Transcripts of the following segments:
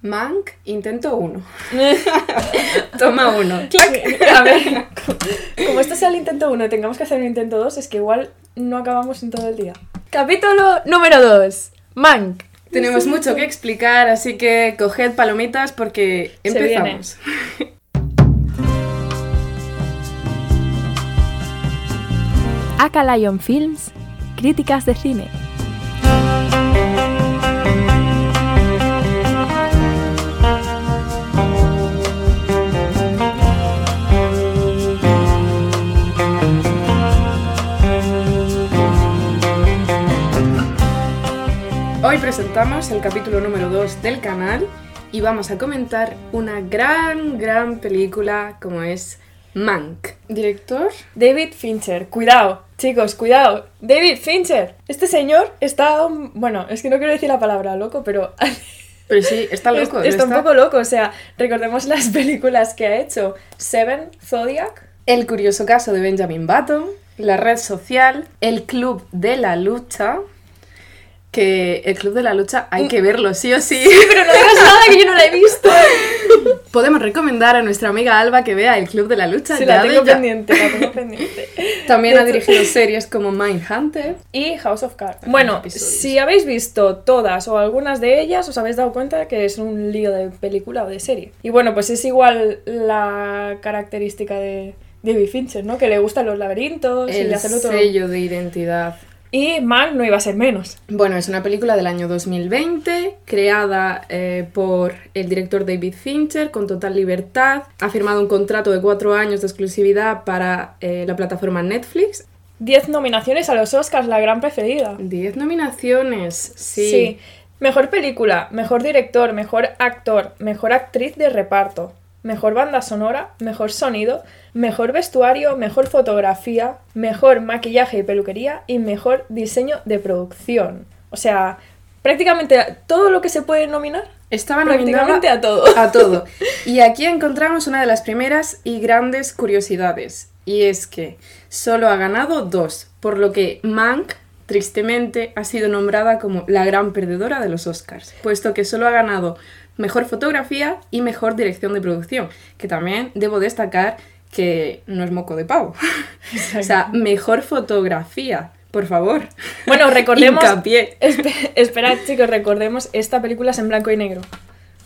Mank, intento uno. Toma uno. A ver, como esto sea el intento 1 y tengamos que hacer un intento 2, es que igual no acabamos en todo el día. Capítulo número 2. Mank. Tenemos mucho que explicar, así que coged palomitas porque empezamos. Aka Lion Films, críticas de cine. Hoy presentamos el capítulo número 2 del canal y vamos a comentar una gran, gran película como es Mank. Director, David Fincher. Cuidado, chicos, cuidado. David Fincher. Este señor está... Bueno, es que no quiero decir la palabra loco, pero... pero sí, está loco. está ¿no un poco loco. O sea, recordemos las películas que ha hecho. Seven, Zodiac. El curioso caso de Benjamin Button, la red social, el club de la lucha, que el club de la lucha hay que verlo sí o sí. Pero no digas nada que yo no la he visto. Podemos recomendar a nuestra amiga Alba que vea el club de la lucha. Sí, la tengo pendiente, la tengo pendiente. También De ha hecho- dirigido series como Mindhunter. y House of Cards. Bueno, si habéis visto todas o algunas de ellas, os habéis dado cuenta que es un lío de película o de serie. Y bueno, pues es igual la característica de David Fincher, ¿no? Que le gustan los laberintos y El de hacerlo todo. sello de identidad. Y Mank no iba a ser menos. Bueno, es una película del año 2020, creada eh, por el director David Fincher con total libertad. Ha firmado un contrato de cuatro años de exclusividad para eh, la plataforma Netflix. 10 nominaciones a los Oscars, la gran preferida. Diez nominaciones, sí. Mejor película, mejor director, mejor actor, mejor actriz de reparto, mejor banda sonora, mejor sonido, mejor vestuario, mejor fotografía, mejor maquillaje y peluquería y mejor diseño de producción. O sea, prácticamente todo lo que se puede nominar. Estaba Prácticamente a todo. a todo. Y aquí encontramos una de las primeras y grandes curiosidades. Y es que solo ha ganado dos, por lo que Mank, tristemente, ha sido nombrada como la gran perdedora de los Oscars, puesto que solo ha ganado mejor fotografía y mejor dirección de producción, que también debo destacar que no es moco de pavo. o sea, mejor fotografía, por favor. Bueno, recordemos... Hincapié. Espe- esperad, chicos, recordemos, esta película es en blanco y negro.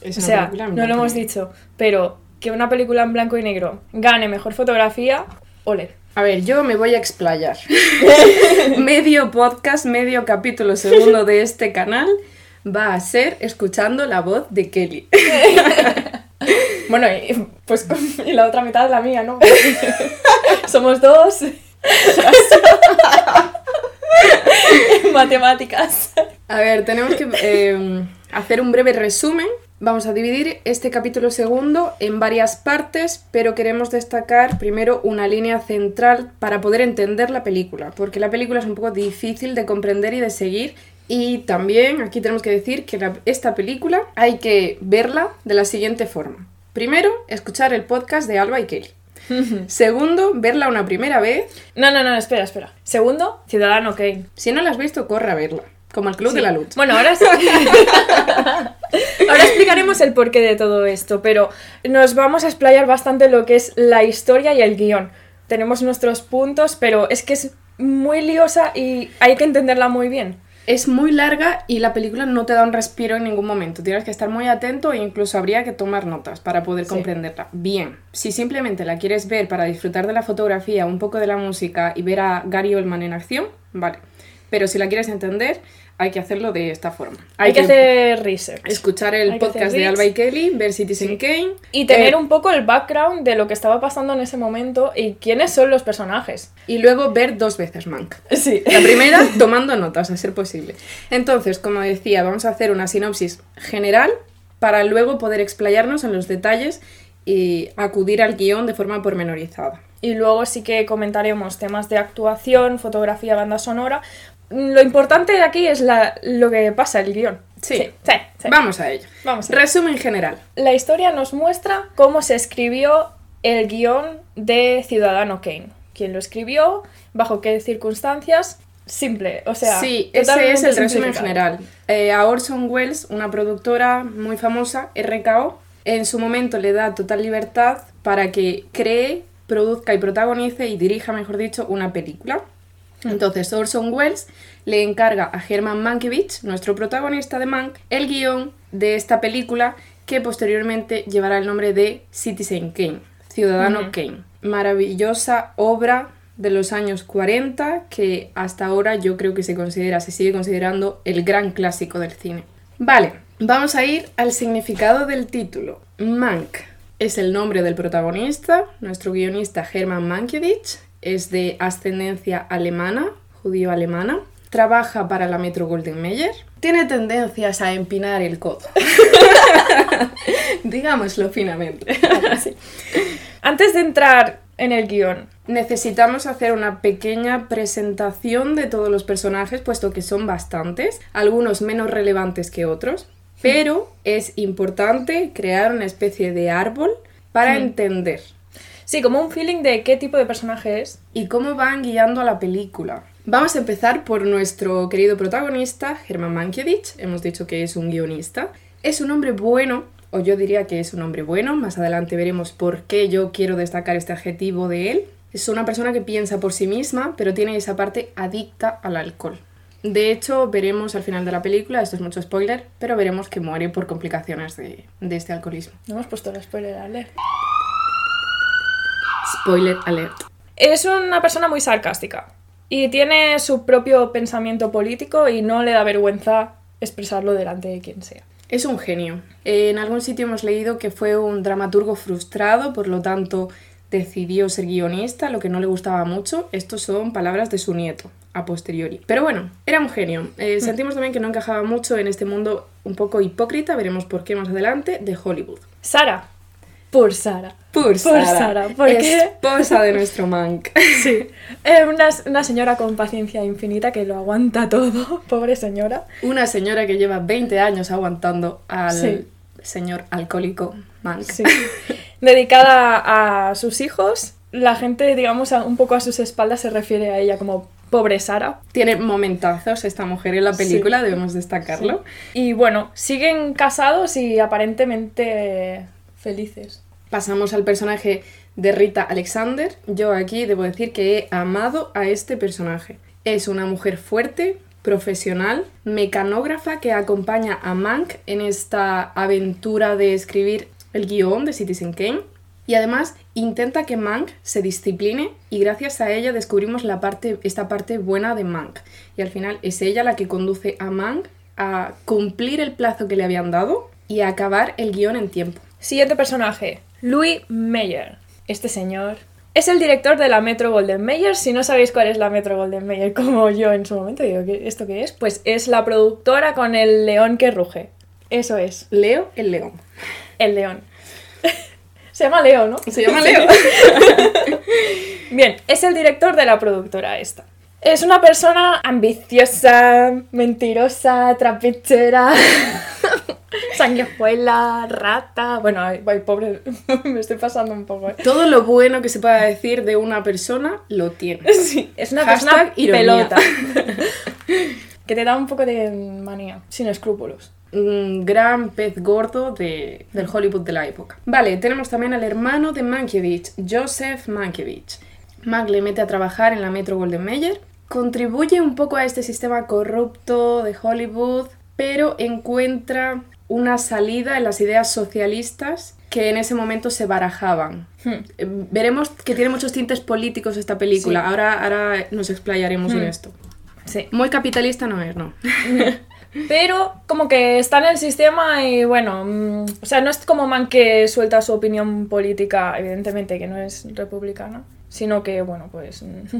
Es O sea, no lo hemos dicho, pero que una película en blanco y negro gane mejor fotografía, ole. A ver, yo me voy a explayar. medio podcast, medio capítulo segundo de este canal va a ser escuchando la voz de Kelly. Bueno, y, pues y la otra mitad la mía, ¿no? Somos dos. Matemáticas. A ver, tenemos que eh, hacer un breve resumen. Vamos a dividir este capítulo segundo en varias partes, pero queremos destacar primero una línea central para poder entender la película, porque la película es un poco difícil de comprender y de seguir. Y también aquí tenemos que decir que la- esta película hay que verla de la siguiente forma. Primero, escuchar el podcast de Alba y Kelly. Segundo, verla una primera vez. No, no, no, espera, espera. Segundo, Ciudadano Kane. Si no la has visto, corre a verla. Como el Club de la Lucha. Bueno, ahora ahora explicaremos el porqué de todo esto, pero nos vamos a explayar bastante lo que es la historia y el guion. Tenemos nuestros puntos, pero es que es muy liosa y hay que entenderla muy bien. Es muy larga y la película no te da un respiro en ningún momento. Tienes que estar muy atento e incluso habría que tomar notas para poder Sí. comprenderla. Bien, si simplemente la quieres ver para disfrutar de la fotografía, un poco de la música y ver a Gary Oldman en acción, vale. Pero si la quieres entender, hay que hacerlo de esta forma. Hay, que, hacer research. escuchar el hay podcast de. Alba y Kelly, ver Citizen Kane Y tener eh, un poco el background de lo que estaba pasando en ese momento y quiénes son los personajes. y luego ver dos veces Mank. Sí. La primera, tomando notas, a ser posible. Entonces, como decía, vamos a hacer una sinopsis general para luego poder explayarnos en los detalles y acudir al guion de forma pormenorizada. Y luego sí que comentaremos temas de actuación, fotografía, banda sonora. Lo importante de aquí es la, lo que pasa, el guion. Sí. sí, sí, sí. Vamos a ello. Vamos a ello. Resumen general. La historia nos muestra cómo se escribió el guion de Ciudadano Kane. ¿Quién lo escribió? ¿Bajo qué circunstancias? simple, o sea... Sí, ese es el resumen general. Eh, a Orson Welles, una productora muy famosa, RKO, en su momento le da total libertad para que cree, produzca y protagonice y dirija, mejor dicho, una película. Entonces Orson Welles le encarga a Herman Mankiewicz, nuestro protagonista de Mank, el guion de esta película que posteriormente llevará el nombre de Citizen Kane, Ciudadano. Kane. Maravillosa obra de los años 40 que hasta ahora yo creo que se considera, se sigue considerando el gran clásico del cine. Vale, vamos a ir al significado del título. Mank es el nombre del protagonista, nuestro guionista Herman Mankiewicz es de ascendencia alemana, judío-alemana, trabaja para la Metro Golden Mayer, tiene tendencias a empinar el codo. Digámoslo finamente. Antes de entrar en el guion, Necesitamos hacer una pequeña presentación de todos los personajes, puesto que son bastantes, algunos menos relevantes que otros, pero es importante crear una especie de árbol para Hmm. entender sí, como un feeling de qué tipo de personaje es. y cómo van guiando a la película. Vamos a empezar por nuestro querido protagonista, Herman Mankiewicz. Hemos dicho que es un guionista. Es un hombre bueno, o yo diría que es un hombre bueno. Más adelante veremos por qué yo quiero destacar este adjetivo de él. Es una persona que piensa por sí misma, pero tiene esa parte adicta al alcohol. De hecho, veremos al final de la película, esto es mucho spoiler, pero veremos que muere por complicaciones de, de este alcoholismo. No hemos puesto el spoiler alert. Spoiler alert. Es una persona muy sarcástica y tiene su propio pensamiento político y no le da vergüenza expresarlo delante de quien sea. Es un genio. En algún sitio hemos leído que fue un dramaturgo frustrado, por lo tanto decidió ser guionista, lo que no le gustaba mucho. Estos son palabras de su nieto, a posteriori. Pero bueno, era un genio. Eh, sentimos también que no encajaba mucho en este mundo un poco hipócrita, veremos por qué más adelante, de Hollywood. Sara. Por Sara. Por Sara, Sara, ¿por qué? esposa de nuestro Mank. Sí. Eh, una, una señora con paciencia infinita que lo aguanta todo. Pobre señora. Una señora que lleva 20 años aguantando al Sí. señor alcohólico Mank. Sí. Dedicada a sus hijos. La gente, digamos, un poco a sus espaldas se refiere a ella como pobre Sara. Tiene momentazos esta mujer en la película, Sí. debemos destacarlo. Y bueno, siguen casados y aparentemente felices. Pasamos al personaje de Rita Alexander. Yo aquí debo decir que he amado a este personaje. Es una mujer fuerte, profesional, mecanógrafa que acompaña a Mank en esta aventura de escribir el guion de Citizen Kane. Y además intenta que Mank se discipline y gracias a ella descubrimos la parte, esta parte buena de Mank. Y al final es ella la que conduce a Mank a cumplir el plazo que le habían dado y a acabar el guion en tiempo. Siguiente personaje, Louis Meyer. Este señor es el director de la Metro Golden Mayer. Si no sabéis cuál es la Metro Golden Mayer, como yo en su momento digo, ¿qué- ¿esto qué es? Pues es la productora con el león que ruge. Eso es, Leo el león. el león. Se llama Leo, ¿no? Se llama Leo. Bien, es el director de la productora esta. Es una persona ambiciosa, mentirosa, trapichera, sanguijuela, rata. Bueno, ay, ay, pobre, me estoy pasando un poco. ¿eh? Todo lo bueno que se pueda decir de una persona lo tiene. Sí, es una persona pelota. que te da un poco de manía, sin escrúpulos. Un gran pez gordo de- del Hollywood de la época. Vale, tenemos también al hermano de Mankiewicz, Joseph Mankiewicz. Mank le mete a trabajar en la Metro Golden Mayer. Contribuye un poco a este sistema corrupto de Hollywood, pero encuentra una salida en las ideas socialistas que en ese momento se barajaban. Hmm. Eh, Veremos que tiene muchos tintes políticos esta película. Sí. Ahora, ahora nos explayaremos en Hmm. esto. Sí. Muy capitalista no es, no. Pero como que está en el sistema y bueno, mm, o sea, no es como Man que suelta su opinión política, evidentemente que no es republicana, sino que bueno, pues mm,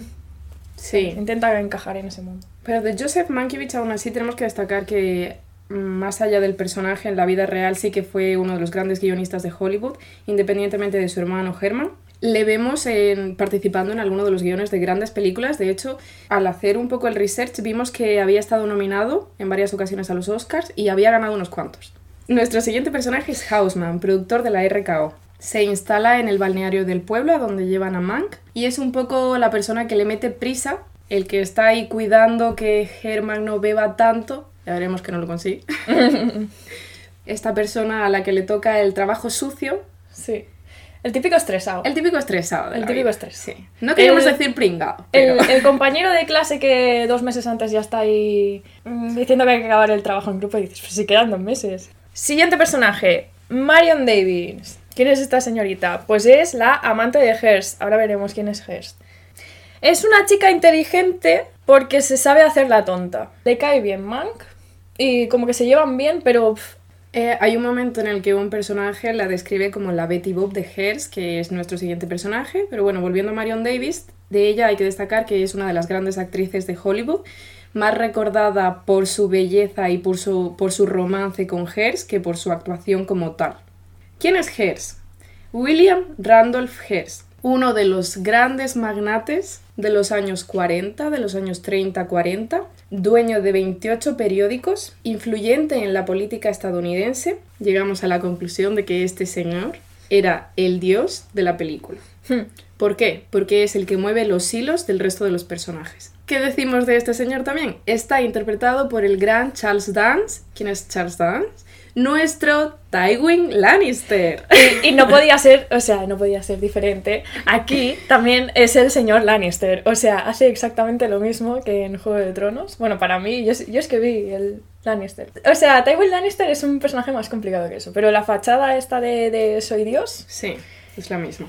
Sí. intenta encajar en ese mundo. Pero de Joseph Mankiewicz aún así tenemos que destacar que más allá del personaje en la vida real sí que fue uno de los grandes guionistas de Hollywood, independientemente de su hermano Herman. Le vemos en- participando en alguno de los guiones de grandes películas. De hecho, al hacer un poco el research vimos que había estado nominado en varias ocasiones a los Oscars y había ganado unos cuantos. Nuestro siguiente personaje es Hausman, productor de la RKO. Se instala en el balneario del pueblo a donde llevan a Mank y es un poco la persona que le mete prisa el que está ahí cuidando que Herman no beba tanto, ya veremos que no lo consigue. Esta persona a la que le toca el trabajo sucio, Sí. El típico estresado. el típico estresado. de El típico vida. estrés. Sí. No queríamos El- decir pringado. Pero- el compañero de clase que dos meses antes ya está ahí mm, diciendo que hay que acabar el trabajo en grupo y dices, pues si quedan dos meses. Siguiente personaje, Marion Davis. ¿Quién es esta señorita? Pues es la amante de Hearst. Ahora veremos quién es Hearst. Es una chica inteligente porque se sabe hacer la tonta. Le cae bien Mank y como que se llevan bien, pero Eh, hay un momento en el que un personaje la describe como la Betty Boop de Hearst, que es nuestro siguiente personaje. Pero bueno, volviendo a Marion Davis, de ella hay que destacar que es una de las grandes actrices de Hollywood, más recordada por su belleza y por su, por su romance con Hearst que por su actuación como tal. ¿Quién es Hearst? William Randolph Hearst, uno de los grandes magnates de los años 40, de los años 30-40, dueño de 28 periódicos, influyente en la política estadounidense, llegamos a la conclusión de que este señor era el dios de la película. hmm, ¿Por qué? Porque es el que mueve los hilos del resto de los personajes. ¿Qué decimos de este señor también? Está interpretado por el gran Charles Dance. ¿Quién es Charles Dance? Nuestro Tywin Lannister. Y, y no podía ser, o sea, no podía ser diferente. Aquí también es el señor Lannister. O sea, hace exactamente lo mismo que en Juego de Tronos. Bueno, para mí, yo, yo es que vi el Lannister. O sea, Tywin Lannister es un personaje más complicado que eso. Pero la fachada esta de, de soy Dios. Sí, es la misma.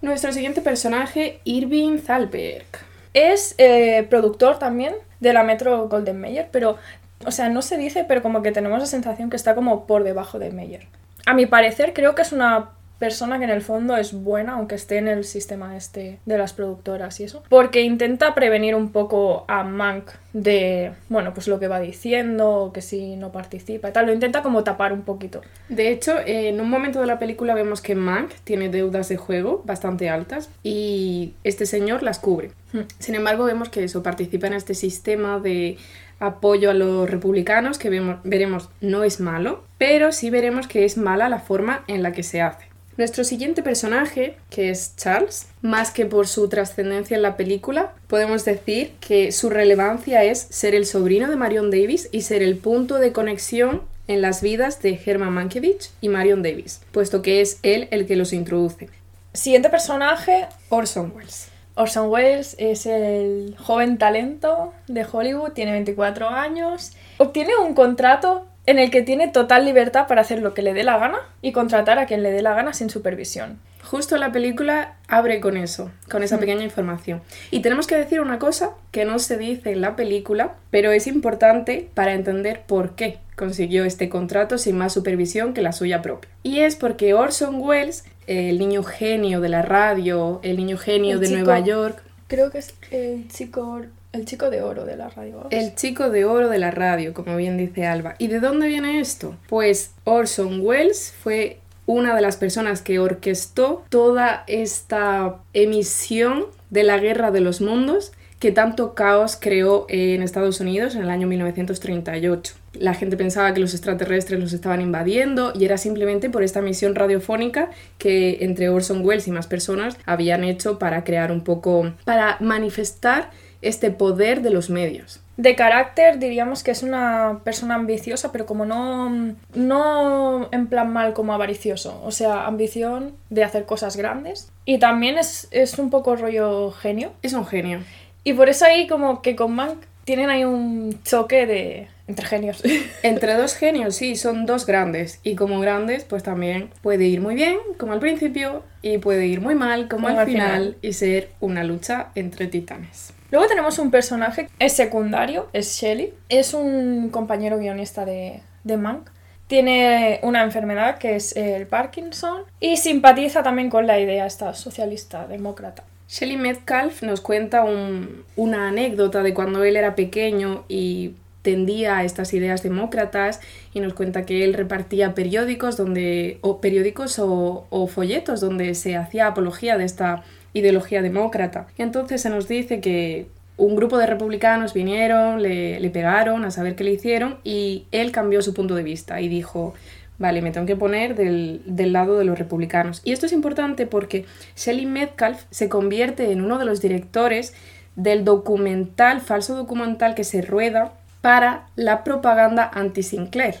Nuestro siguiente personaje, Irving Thalberg. Es eh, productor también de la Metro Golden Mayer, pero, o sea, no se dice, pero como que tenemos la sensación que está como por debajo de Mayer. A mi parecer, creo que es una persona que en el fondo es buena, aunque esté en el sistema este de las productoras y eso, porque intenta prevenir un poco a Mank de, bueno, pues lo que va diciendo, que si no participa y tal, lo intenta como tapar un poquito. De hecho, en un momento de la película vemos que Mank tiene deudas de juego bastante altas y este señor las cubre. Hmm. Sin embargo, vemos que eso participa en este sistema de apoyo a los republicanos que vemos, veremos no es malo, pero sí veremos que es mala la forma en la que se hace. Nuestro siguiente personaje, que es Charles, más que por su trascendencia en la película, podemos decir que su relevancia es ser el sobrino de Marion Davis y ser el punto de conexión en las vidas de Herman Mankiewicz y Marion Davis, puesto que es él el que los introduce. Siguiente personaje, Orson Welles. Orson Welles es el joven talento de Hollywood, tiene 24 años, obtiene un contrato en el que tiene total libertad para hacer lo que le dé la gana y contratar a quien le dé la gana sin supervisión. Justo la película abre con eso, con esa pequeña información. Y tenemos que decir una cosa que no se dice en la película, pero es importante para entender por qué consiguió este contrato sin más supervisión que la suya propia. Y es porque Orson Welles, el niño genio de la radio, el niño genio El de chico- Nueva York, Creo que es el chico, el chico de oro de la radio. el chico de oro de la radio, como bien dice Alba. ¿Y de dónde viene esto? Pues Orson Welles fue una de las personas que orquestó toda esta emisión de la Guerra de los Mundos que tanto caos creó en Estados Unidos en el año 1938. La gente pensaba que los extraterrestres los estaban invadiendo y era simplemente por esta misión radiofónica que entre Orson Welles y más personas habían hecho para crear un poco, para manifestar este poder de los medios. De carácter diríamos que es una persona ambiciosa, pero como no, no en plan mal como avaricioso. O sea, ambición de hacer cosas grandes. Y también es, es un poco rollo genio. Es un genio. Y por eso ahí como que con Mank tienen ahí un choque de entre genios. Entre dos genios, sí, son dos grandes. Y como grandes, pues también puede ir muy bien, como al principio, y puede ir muy mal, como, Como al al final, final. y ser una lucha entre titanes. Luego tenemos un personaje, es secundario, es Shelly. Es un compañero guionista de, de Mank. Tiene una enfermedad que es el Parkinson y simpatiza también con la idea esta socialista, demócrata. Shelley Metcalf nos cuenta un- una anécdota de cuando él era pequeño y tendía a estas ideas demócratas y nos cuenta que él repartía periódicos donde o periódicos o, folletos donde se hacía apología de esta ideología demócrata. Y entonces se nos dice que un grupo de republicanos vinieron, le, le pegaron a saber qué le hicieron y él cambió su punto de vista y dijo, vale, me tengo que poner del, del lado de los republicanos. Y esto es importante porque Shelley Metcalf se convierte en uno de los directores del documental, falso documental que se rueda para la propaganda anti-Sinclair.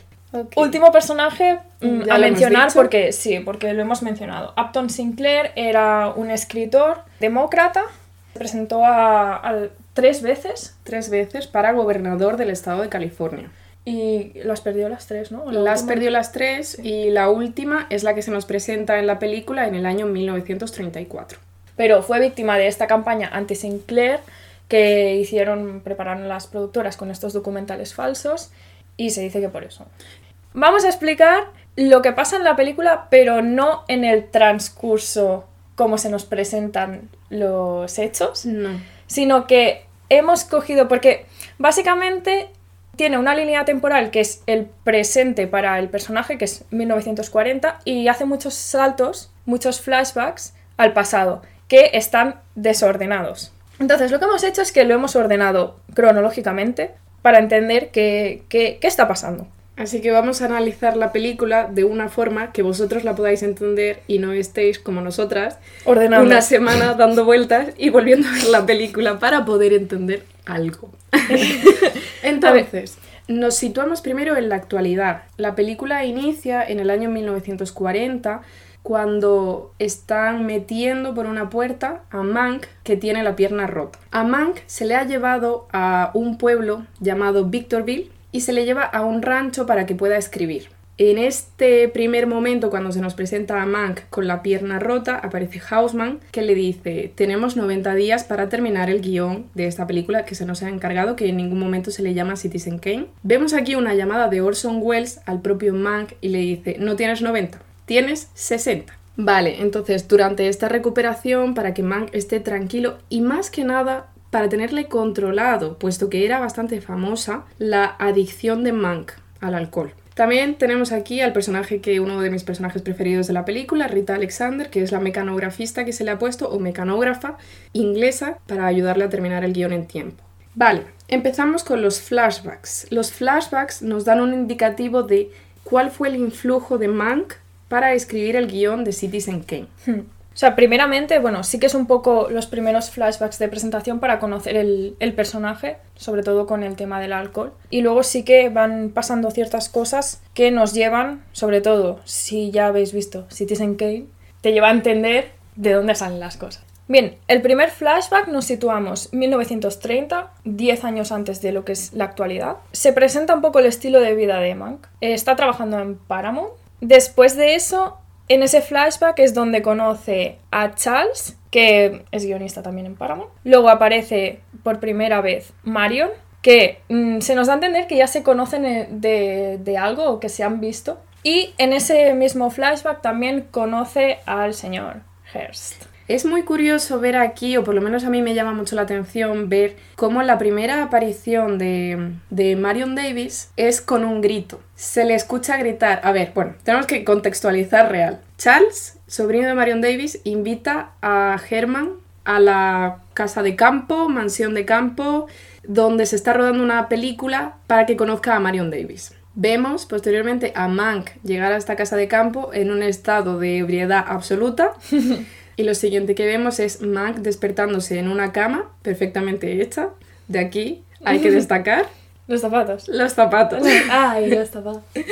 Último personaje mm, a mencionar porque sí, porque lo hemos mencionado. Upton Sinclair era un escritor demócrata. Se presentó a, a- tres veces Tres veces para gobernador del estado de California. y las perdió las tres, ¿no? La Las última- perdió las tres y la última es la que se nos presenta en la película en el año 1934. Pero fue víctima de esta campaña anti-Sinclair que hicieron, prepararon las productoras con estos documentales falsos y se dice que por eso. Vamos a explicar lo que pasa en la película, pero no en el transcurso como se nos presentan los hechos, No. sino que hemos cogido, porque básicamente tiene una línea temporal que es el presente para el personaje, que es 1940, y hace muchos saltos, muchos flashbacks al pasado, que están desordenados. Entonces, lo que hemos hecho es que lo hemos ordenado cronológicamente para entender qué, qué- qué está pasando. Así que vamos a analizar la película de una forma que vosotros la podáis entender y no estéis como nosotras Ordenando. una semana dando vueltas y volviendo a ver la película para poder entender algo. Entonces, nos situamos primero en la actualidad. La película inicia en el año 1940 cuando están metiendo por una puerta a Mank que tiene la pierna rota. A Mank se le ha llevado a un pueblo llamado Victorville y se le lleva a un rancho para que pueda escribir. En este primer momento, cuando se nos presenta a Mank con la pierna rota, aparece Hausman que le dice, tenemos 90 días para terminar el guion de esta película que se nos ha encargado, que en ningún momento se le llama Citizen Kane. Vemos aquí una llamada de Orson Welles al propio Mank y le dice, no tienes 90, tienes 60. Vale, entonces durante esta recuperación, para que Mank esté tranquilo y más que nada para tenerle controlado, puesto que era bastante famosa, la adicción de Mank al alcohol. También tenemos aquí al personaje que uno de mis personajes preferidos de la película, Rita Alexander, que es la mecanografista que se le ha puesto, o mecanógrafa inglesa, para ayudarle a terminar el guion en tiempo. Vale, empezamos con los flashbacks. Los flashbacks nos dan un indicativo de cuál fue el influjo de Mank para escribir el guion de Citizen Kane. Hmm. O sea, primeramente, bueno, sí que es un poco los primeros flashbacks de presentación para conocer el, personaje, sobre todo con el tema del alcohol. Y luego sí que van pasando ciertas cosas que nos llevan, sobre todo, si ya habéis visto Citizen Kane, te lleva a entender de dónde salen las cosas. Bien, el primer flashback nos situamos 1930, 10 años antes de lo que es la actualidad. Se presenta un poco el estilo de vida de Mank. Eh, Está trabajando en Paramount. Después de eso, en ese flashback es donde conoce a Charles, que es guionista también en Paramount. Luego aparece por primera vez Marion, que mm, se nos da a entender que ya se conocen eh, de, de algo o que se han visto. Y en ese mismo flashback también conoce al señor Hearst. Es muy curioso ver aquí, o por lo menos a mí me llama mucho la atención, ver cómo la primera aparición de, Marion Davis es con un grito. Se le escucha gritar. A ver, bueno, tenemos que contextualizar real. Charles, sobrino de Marion Davis, invita a Herman a la casa de campo, mansión de campo, donde se está rodando una película para que conozca a Marion Davis. Vemos posteriormente a Mank llegar a esta casa de campo en un estado de ebriedad absoluta. Y lo siguiente que vemos es Mank despertándose en una cama perfectamente hecha. De aquí hay que destacar Los zapatos. los zapatos. Ay, los zapatos.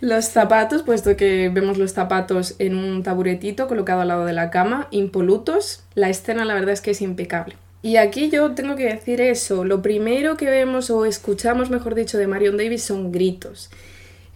Los zapatos, puesto que vemos los zapatos en un taburetito colocado al lado de la cama, impolutos. La escena la verdad es que es impecable. Y aquí yo tengo que decir eso. Lo primero que vemos o escuchamos, mejor dicho, de Marion Davis son gritos.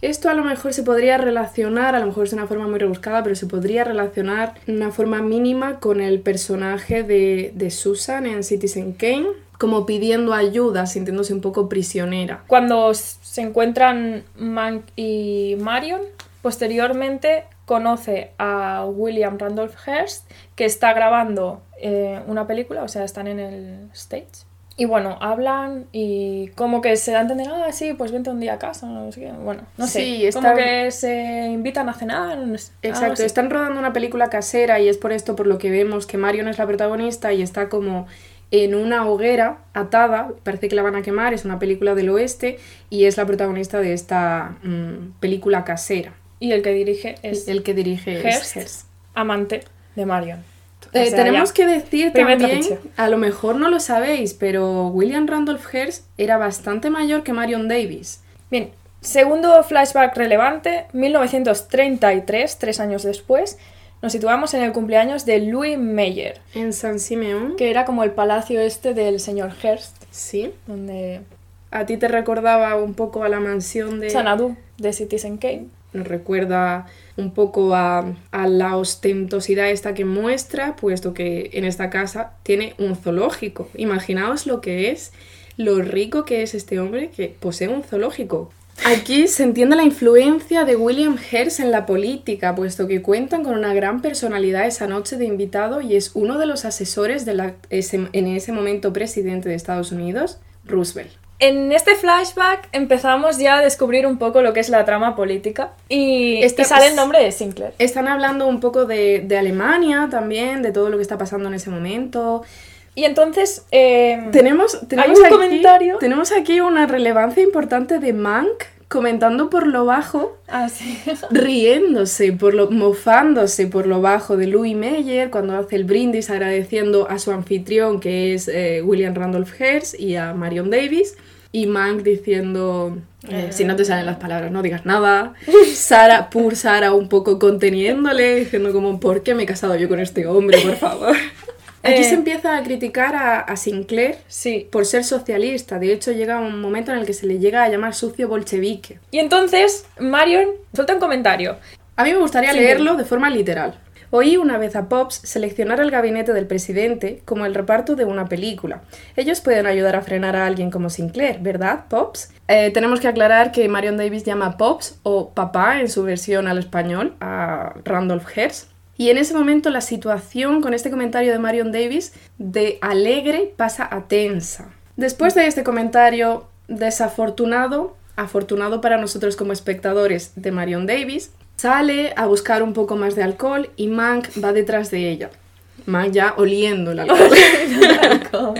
Esto a lo mejor se podría relacionar, a lo mejor es una forma muy rebuscada, pero se podría relacionar de una forma mínima con el personaje de, de Susan en Citizen Kane, como pidiendo ayuda, sintiéndose un poco prisionera. Cuando se encuentran Mank y Marion, posteriormente conoce a William Randolph Hearst, que está grabando eh, una película, o sea, están en el stage. Y bueno, hablan y como que se da a entender, ah, sí, pues vente un día a casa, no sé qué. Bueno, no sé. Sí, Como están- que se invitan a cenar. no sé, algo Exacto, están rodando una película casera y es por esto por lo que vemos que Marion es la protagonista y está como en una hoguera atada, parece que la van a quemar, es una película del oeste y es la protagonista de esta mm, película casera. Y el que dirige es El que dirige es amante de Marion. Eh, sea, tenemos ya. que decir también, a lo mejor no lo sabéis, pero William Randolph Hearst era bastante mayor que Marion Davis. Bien, segundo flashback relevante, 1933, tres años después, nos situamos en el cumpleaños de Louis Meyer, En San Simeón. que era como el palacio este del señor Hearst, Sí. donde A ti te recordaba un poco a la mansión de... Xanadu de Citizen Kane. Nos recuerda un poco a, la ostentosidad esta que muestra, puesto que en esta casa tiene un zoológico. Imaginaos lo que es, lo rico que es este hombre que posee un zoológico. Aquí se entiende la influencia de William Hearst en la política, puesto que cuentan con una gran personalidad esa noche de invitado y es uno de los asesores de en ese momento presidente de Estados Unidos, Roosevelt. En este flashback empezamos ya a descubrir un poco lo que es la trama política y, Este- y sale el nombre de Sinclair. Están hablando un poco de, de Alemania también, de todo lo que está pasando en ese momento. Y entonces, eh, Tenemos, tenemos un aquí, comentario. Tenemos aquí una relevancia importante de Mank comentando por lo bajo, ah, sí. riéndose, por lo, mofándose por lo bajo de Louis Meyer cuando hace el brindis agradeciendo a su anfitrión que es eh, William Randolph Hearst y a Marion Davis. Y Mank diciendo, eh, si no te salen las palabras, no digas nada. Sara, pur Sara, un poco conteniéndole, diciendo como, ¿por qué me he casado yo con este hombre, por favor? Aquí Eh. se empieza a criticar a, a Sinclair sí. por ser socialista. De hecho, llega un momento en el que se le llega a llamar sucio bolchevique. Y entonces, Marion suelta un comentario. A mí me gustaría Sí. leerlo de forma literal. Oí una vez a Pops seleccionar el gabinete del presidente como el reparto de una película. Ellos pueden ayudar a frenar a alguien como Sinclair, ¿verdad, Pops? Eh, tenemos que aclarar que Marion Davis llama Pops o papá en su versión al español a Randolph Hearst. Y en ese momento la situación con este comentario de Marion Davis de alegre pasa a tensa. Después de este comentario desafortunado, afortunado para nosotros como espectadores de Marion Davis, sale a buscar un poco más de alcohol y Mank va detrás de ella. Mank ya oliendo el alcohol.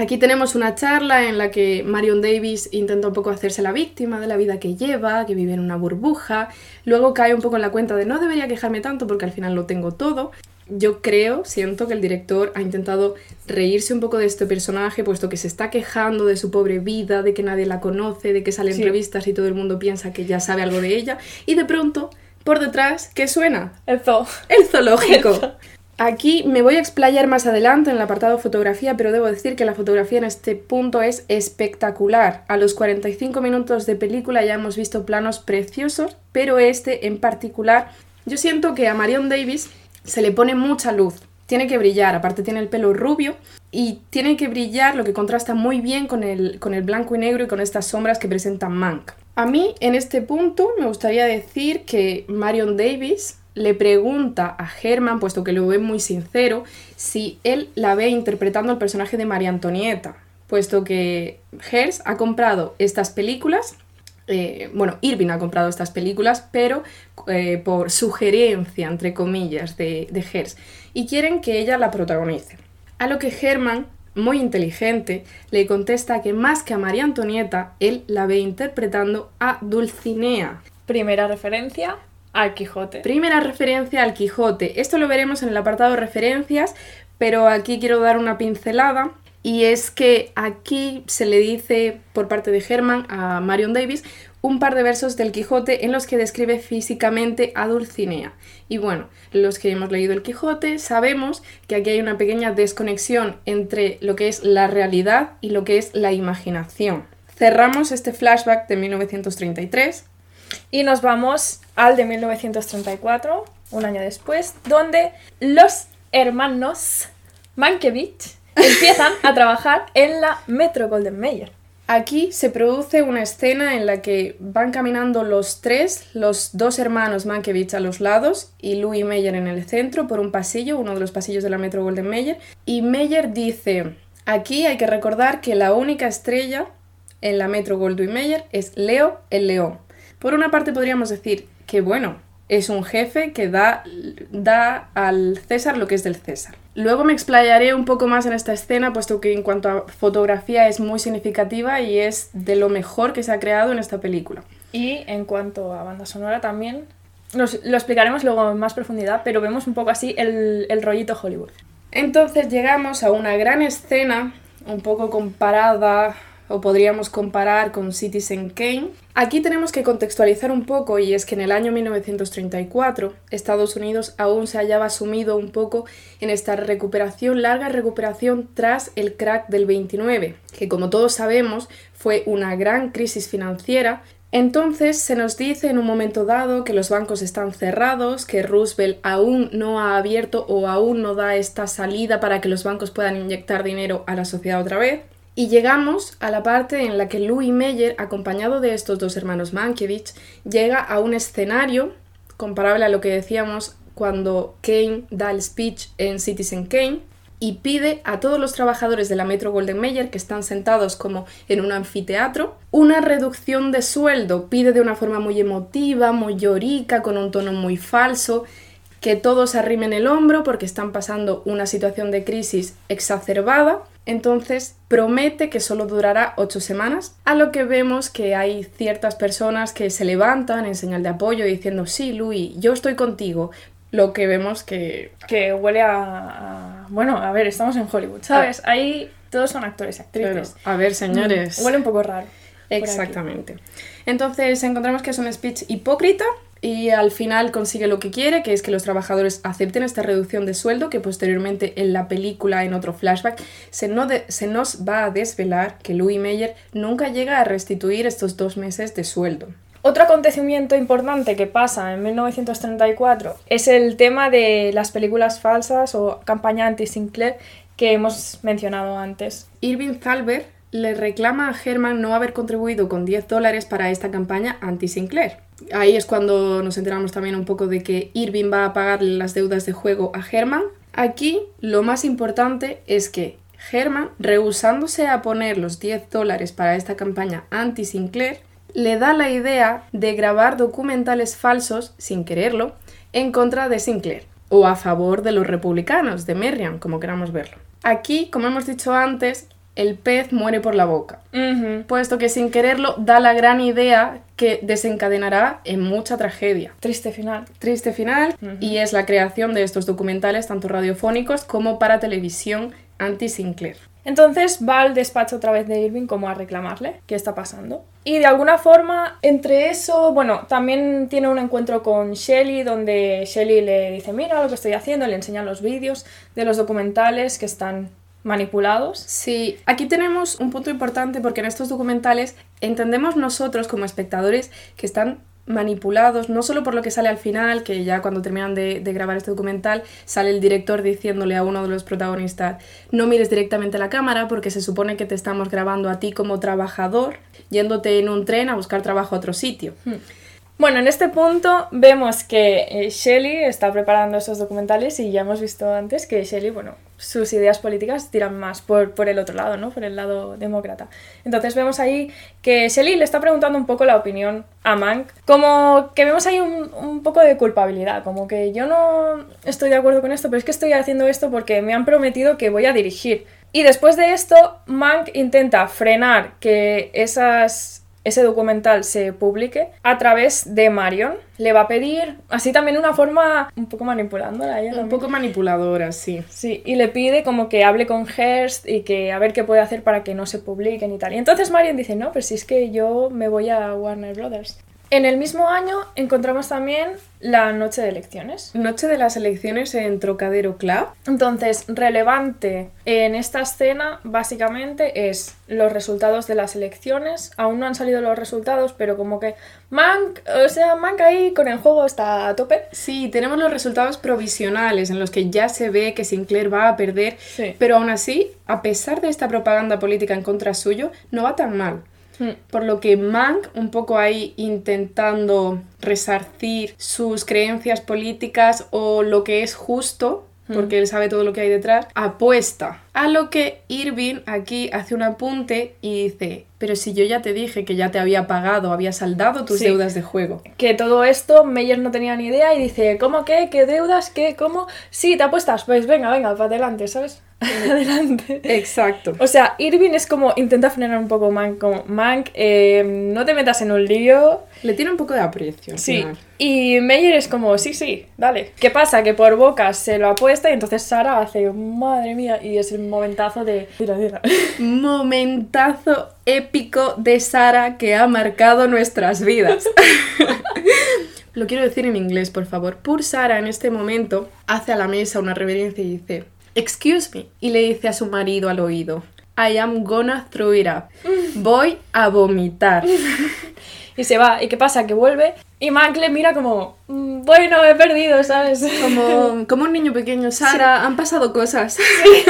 Aquí tenemos una charla en la que Marion Davis intenta un poco hacerse la víctima de la vida que lleva, que vive en una burbuja. Luego cae un poco en la cuenta de no debería quejarme tanto porque al final lo tengo todo. Yo creo, siento que el director ha intentado reírse un poco de este personaje, puesto que se está quejando de su pobre vida, de que nadie la conoce, de que sale en Sí. revistas y todo el mundo piensa que ya sabe algo de ella. Y de pronto, por detrás, ¿qué suena? El zoo. El zoológico. Aquí me voy a explayar más adelante en el apartado fotografía, pero debo decir que la fotografía en este punto es espectacular. A los 45 minutos de película ya hemos visto planos preciosos, pero este en particular, yo siento que a Marion Davis se le pone mucha luz. Tiene que brillar, aparte tiene el pelo rubio y tiene que brillar, lo que contrasta muy bien con el, con el blanco y negro y con estas sombras que presenta Mank. A mí, en este punto, me gustaría decir que Marion Davis le pregunta a Herman, puesto que lo ve muy sincero, si él la ve interpretando al personaje de María Antonieta, puesto que Hearst ha comprado estas películas, eh, bueno, Irving ha comprado estas películas, pero eh, por sugerencia, entre comillas, de, de Hearst, y quieren que ella la protagonice. A lo que Herman, muy inteligente, le contesta que más que a María Antonieta, él la ve interpretando a Dulcinea, Primera referencia al Quijote. Primera referencia al Quijote. Esto lo veremos en el apartado referencias, pero aquí quiero dar una pincelada. Y es que aquí se le dice por parte de Herman a Marion Davis un par de versos del Quijote en los que describe físicamente a Dulcinea. Y bueno, los que hemos leído el Quijote sabemos que aquí hay una pequeña desconexión entre lo que es la realidad y lo que es la imaginación. Cerramos este flashback de 1933 Y nos vamos al de 1934, un año después, donde los hermanos Mankiewicz empiezan a trabajar en la Metro Golden Mayer. Aquí se produce una escena en la que van caminando los tres, los dos hermanos Mankiewicz a los lados y Louis Meyer en el centro por un pasillo, uno de los pasillos de la Metro Golden Mayer. Y Meyer dice, aquí hay que recordar que la única estrella en la Metro Goldwyn Mayer es Leo el León. Por una parte podríamos decir que bueno, es un jefe que da, da al César lo que es del César. Luego me explayaré un poco más en esta escena, puesto que en cuanto a fotografía es muy significativa y es de lo mejor que se ha creado en esta película. Y en cuanto a banda sonora también, Nos- lo explicaremos luego en más profundidad, pero vemos un poco así el, el rollito Hollywood. Entonces llegamos a una gran escena, un poco comparada, o podríamos comparar con Citizen Kane. Aquí tenemos que contextualizar un poco, y es que en el año 1934 Estados Unidos aún se hallaba sumido un poco en esta recuperación, larga recuperación tras el crack del 29, que como todos sabemos fue una gran crisis financiera entonces se nos dice en un momento dado que los bancos están cerrados, que Roosevelt aún no ha abierto o aún no da esta salida para que los bancos puedan inyectar dinero a la sociedad otra vez. Y llegamos a la parte en la que Louis Meyer, acompañado de estos dos hermanos Mankiewicz, llega a un escenario comparable a lo que decíamos cuando Kane da el speech en Citizen Kane, y pide a todos los trabajadores de la Metro Golden Mayer que están sentados como en un anfiteatro una reducción de sueldo. Pide de una forma muy emotiva, muy llorica, con un tono muy falso, que todos arrimen el hombro porque están pasando una situación de crisis exacerbada. Entonces promete que solo durará ocho semanas, a lo que vemos que hay ciertas personas que se levantan en señal de apoyo diciendo, sí, Louis, yo estoy contigo, lo que vemos que Que huele a, Bueno, a ver, estamos en Hollywood, ¿sabes? Ahí todos son actores Pero, actrices. a ver, señores. Mm, Huele un poco raro. Exactamente. Entonces encontramos que es un speech hipócrita y al final consigue lo que quiere, que es que los trabajadores acepten esta reducción de sueldo, que posteriormente en la película, en otro flashback, se, no de- se nos va a desvelar que Louis Meyer nunca llega a restituir estos dos meses de sueldo. Otro acontecimiento importante que pasa en 1934 es el tema de las películas falsas o campaña anti-Sinclair que hemos mencionado antes. Irving Thalberg le reclama a Herman no haber contribuido con 10 dólares para esta campaña anti-Sinclair. Ahí es cuando nos enteramos también un poco de que Irving va a pagarle las deudas de juego a Herman. Aquí lo más importante es que Herman, rehusándose a poner los 10 dólares para esta campaña anti-Sinclair, le da la idea de grabar documentales falsos, sin quererlo, en contra de Sinclair, o a favor de los republicanos, de Merriam, como queramos verlo. Aquí, como hemos dicho antes, el pez muere por la boca, puesto que sin quererlo da la gran idea que desencadenará en mucha tragedia. Triste final. Triste final, y es la creación de estos documentales, tanto radiofónicos como para televisión, anti-Sinclair. Entonces va al despacho otra vez de Irving como a reclamarle qué está pasando. Y de alguna forma, entre eso, bueno, también tiene un encuentro con Shelly donde Shelly le dice, mira lo que estoy haciendo, le enseñan los vídeos de los documentales que están manipulados. Sí, aquí tenemos un punto importante porque en estos documentales entendemos nosotros como espectadores que están manipulados, no solo por lo que sale al final, que ya cuando terminan de, de grabar este documental sale el director diciéndole a uno de los protagonistas no mires directamente a la cámara porque se supone que te estamos grabando a ti como trabajador yéndote en un tren a buscar trabajo a otro sitio. Bueno, en este punto vemos que eh, Shelley está preparando esos documentales y ya hemos visto antes que Shelley, bueno, sus ideas políticas tiran más por, por el otro lado, ¿no? Por el lado demócrata. Entonces vemos ahí que Shelley le está preguntando un poco la opinión a Mank, como que vemos ahí un, un poco de culpabilidad, como que yo no estoy de acuerdo con esto, pero es que estoy haciendo esto porque me han prometido que voy a dirigir. Y después de esto, Mank intenta frenar que esas ese documental se publique a través de Marion. Le va a pedir, así también una forma un poco manipulándola. ella Un también. poco manipuladora, sí. Sí, y le pide como que hable con Hearst y que a ver qué puede hacer para que no se publiquen y tal. Y entonces Marion dice, no, pues si es que yo me voy a Warner Brothers. En el mismo año encontramos también la noche de elecciones. Noche de las elecciones en Trocadero Club. Entonces, relevante en esta escena básicamente es los resultados de las elecciones. Aún no han salido los resultados, pero como que Mank, o sea, Mank ahí con el juego está a tope. Sí, tenemos los resultados provisionales en los que ya se ve que Sinclair va a perder, Sí. pero aún así, a pesar de esta propaganda política en contra suyo, no va tan mal. Por lo que Mank, un poco ahí intentando resarcir sus creencias políticas o lo que es justo, porque él sabe todo lo que hay detrás, apuesta. A lo que Irving aquí hace un apunte y dice, pero si yo ya te dije que ya te había pagado, había saldado tus Sí. deudas de juego. Que todo esto Meyer no tenía ni idea y dice, ¿cómo qué? ¿Qué deudas? ¿Qué? ¿Cómo? Sí, te apuestas. Pues venga, venga, para adelante, ¿sabes? adelante. Exacto. O sea, Irving es como intenta frenar un poco Mank, como Mank, eh, no te metas en un lío, Le tiene un poco de aprecio. al Sí, final. y Meyer es como, sí, sí, dale. ¿Qué pasa? Que por boca se lo apuesta y entonces Sara hace, madre mía, y es el momentazo de... Mira, mira. Momentazo épico de Sara que ha marcado nuestras vidas. Lo quiero decir en inglés, por favor. Pur Sara en este momento hace a la mesa una reverencia y dice, Excuse me. Y le dice a su marido al oído, I am gonna throw it up. Voy a vomitar. Y se va. ¿Y qué pasa? Que vuelve y Mac le mira como, "Mm, bueno, he perdido, ¿sabes? Como, como un niño pequeño, Sara, han pasado cosas.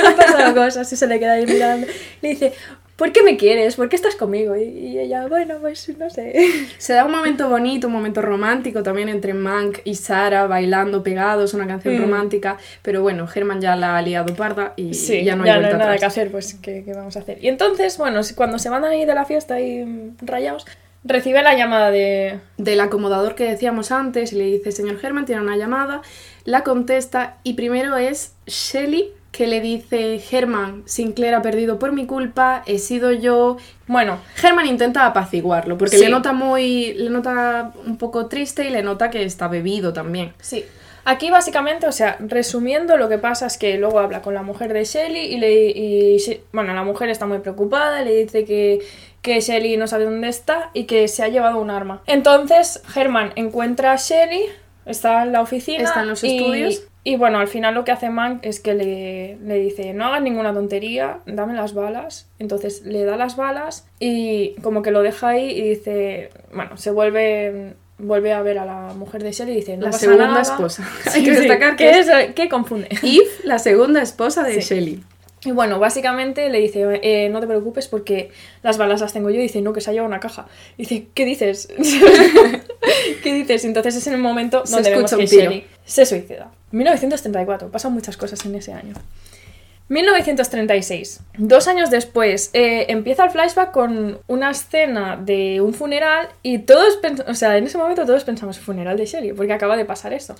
han pasado cosas y se le queda ahí mirando. Le dice, ¿por qué me quieres? ¿Por qué estás conmigo? Y, y ella, bueno, pues no sé. Se da un momento bonito, un momento romántico también entre Mank y Sara bailando pegados, una canción Mm. romántica, pero bueno, Germán ya la ha liado parda y Sí, ya no hay vuelta nada atrás. que hacer, pues ¿qué, qué vamos a hacer? Y entonces, bueno, cuando se van ahí de la fiesta ahí mm, rayados, recibe la llamada de... Del acomodador que decíamos antes y le dice, señor Germán, tiene una llamada, la contesta y primero es Shelly que le dice, Germán, Sinclair ha perdido por mi culpa, he sido yo. Bueno, Germán intenta apaciguarlo porque Sí. le nota muy, le nota un poco triste y le nota que está bebido también. sí. Aquí básicamente, o sea, resumiendo, lo que pasa es que luego habla con la mujer de Shelly y le... Y, bueno, la mujer está muy preocupada, le dice que, que Shelly no sabe dónde está y que se ha llevado un arma. Entonces, Herman encuentra a Shelly, está en la oficina. Está en los y- estudios. Y bueno, al final lo que hace Mank es que le, le dice, no hagas ninguna tontería, dame las balas. Entonces le da las balas y como que lo deja ahí y dice, bueno, se vuelve, vuelve a ver a la mujer de Shelly y dice, no La pasa segunda nada". esposa. Hay que sí, destacar que es que confunde. Eve, la segunda esposa de Sí. Shelly. Y bueno, básicamente le dice, eh, no te preocupes porque las balas las tengo yo. Y dice, no, que se ha llevado una caja. Y dice, ¿qué dices? ¿Qué dices? Entonces es en el momento Se donde vemos escucha que un tiro. Se suicida. 1934, pasan muchas cosas en ese año. 1936. Dos años después, eh, empieza el flashback con una escena de un funeral y todos, pens- o sea, en ese momento todos pensamos funeral de Shelly, porque acaba de pasar esto.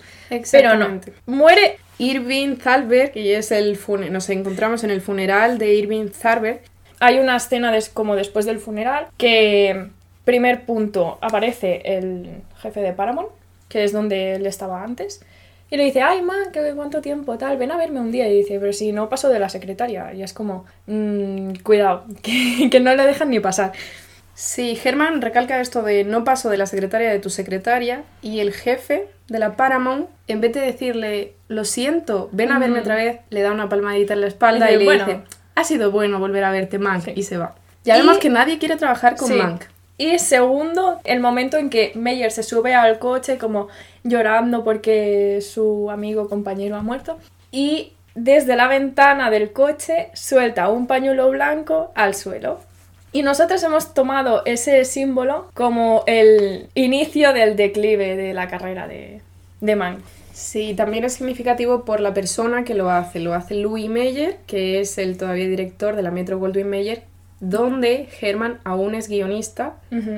Pero no, muere Irving Thalberg, y es el fune- nos encontramos en el funeral de Irving Thalberg. Hay una escena como después del funeral que, primer punto, aparece el jefe de Paramount, que es donde él estaba antes, y le dice, ay, man, ¿qué, ¿cuánto tiempo? Tal, ven a verme un día. Y dice, pero si no paso de la secretaria. Y es como, "Mm, cuidado, que, que no le dejan ni pasar. Sí, Germán recalca esto de no paso de la secretaria de tu secretaria y el jefe de la Paramount, en vez de decirle, lo siento, ven a verme Mm. otra vez, le da una palmadita en la espalda Dice, y le "Bueno". dice, ha sido bueno volver a verte, Mank, Sí. y se va. Ya vemos Y- que nadie quiere trabajar con Sí. Mank. Y segundo, el momento en que Meyer se sube al coche como llorando porque su amigo compañero ha muerto. Y desde la ventana del coche suelta un pañuelo blanco al suelo. Y nosotros hemos tomado ese símbolo como el inicio del declive de la carrera de, de Mank. Sí, también es significativo por la persona que lo hace. Lo hace Louis Meyer, que es el todavía director de la Metro Goldwyn Mayer, donde Herman aún es guionista,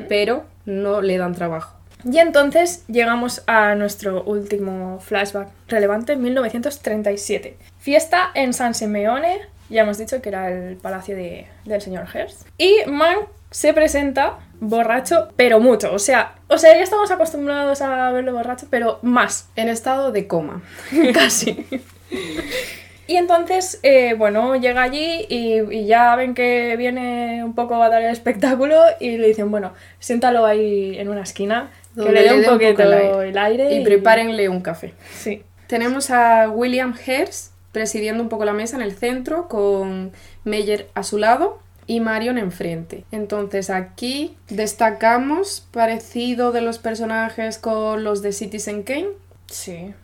pero no le dan trabajo. Y entonces llegamos a nuestro último flashback relevante, 1937. Fiesta en San Simeone, ya hemos dicho que era el palacio de- del señor Hearst. Y Mank se presenta borracho, pero mucho. O sea, o sea, ya estamos acostumbrados a verlo borracho, pero más, En estado de coma. casi. Y entonces, eh, bueno, llega allí y, y ya ven que viene un poco a dar el espectáculo y le dicen, bueno, siéntalo ahí en una esquina, que le dé un poquito el el aire. aire. Y prepárenle un café. Sí. Tenemos a William Hearst presidiendo un poco la mesa en el centro con Meyer a su lado y Marion enfrente. Entonces aquí destacamos parecido de los personajes con los de Citizen Kane. Sí.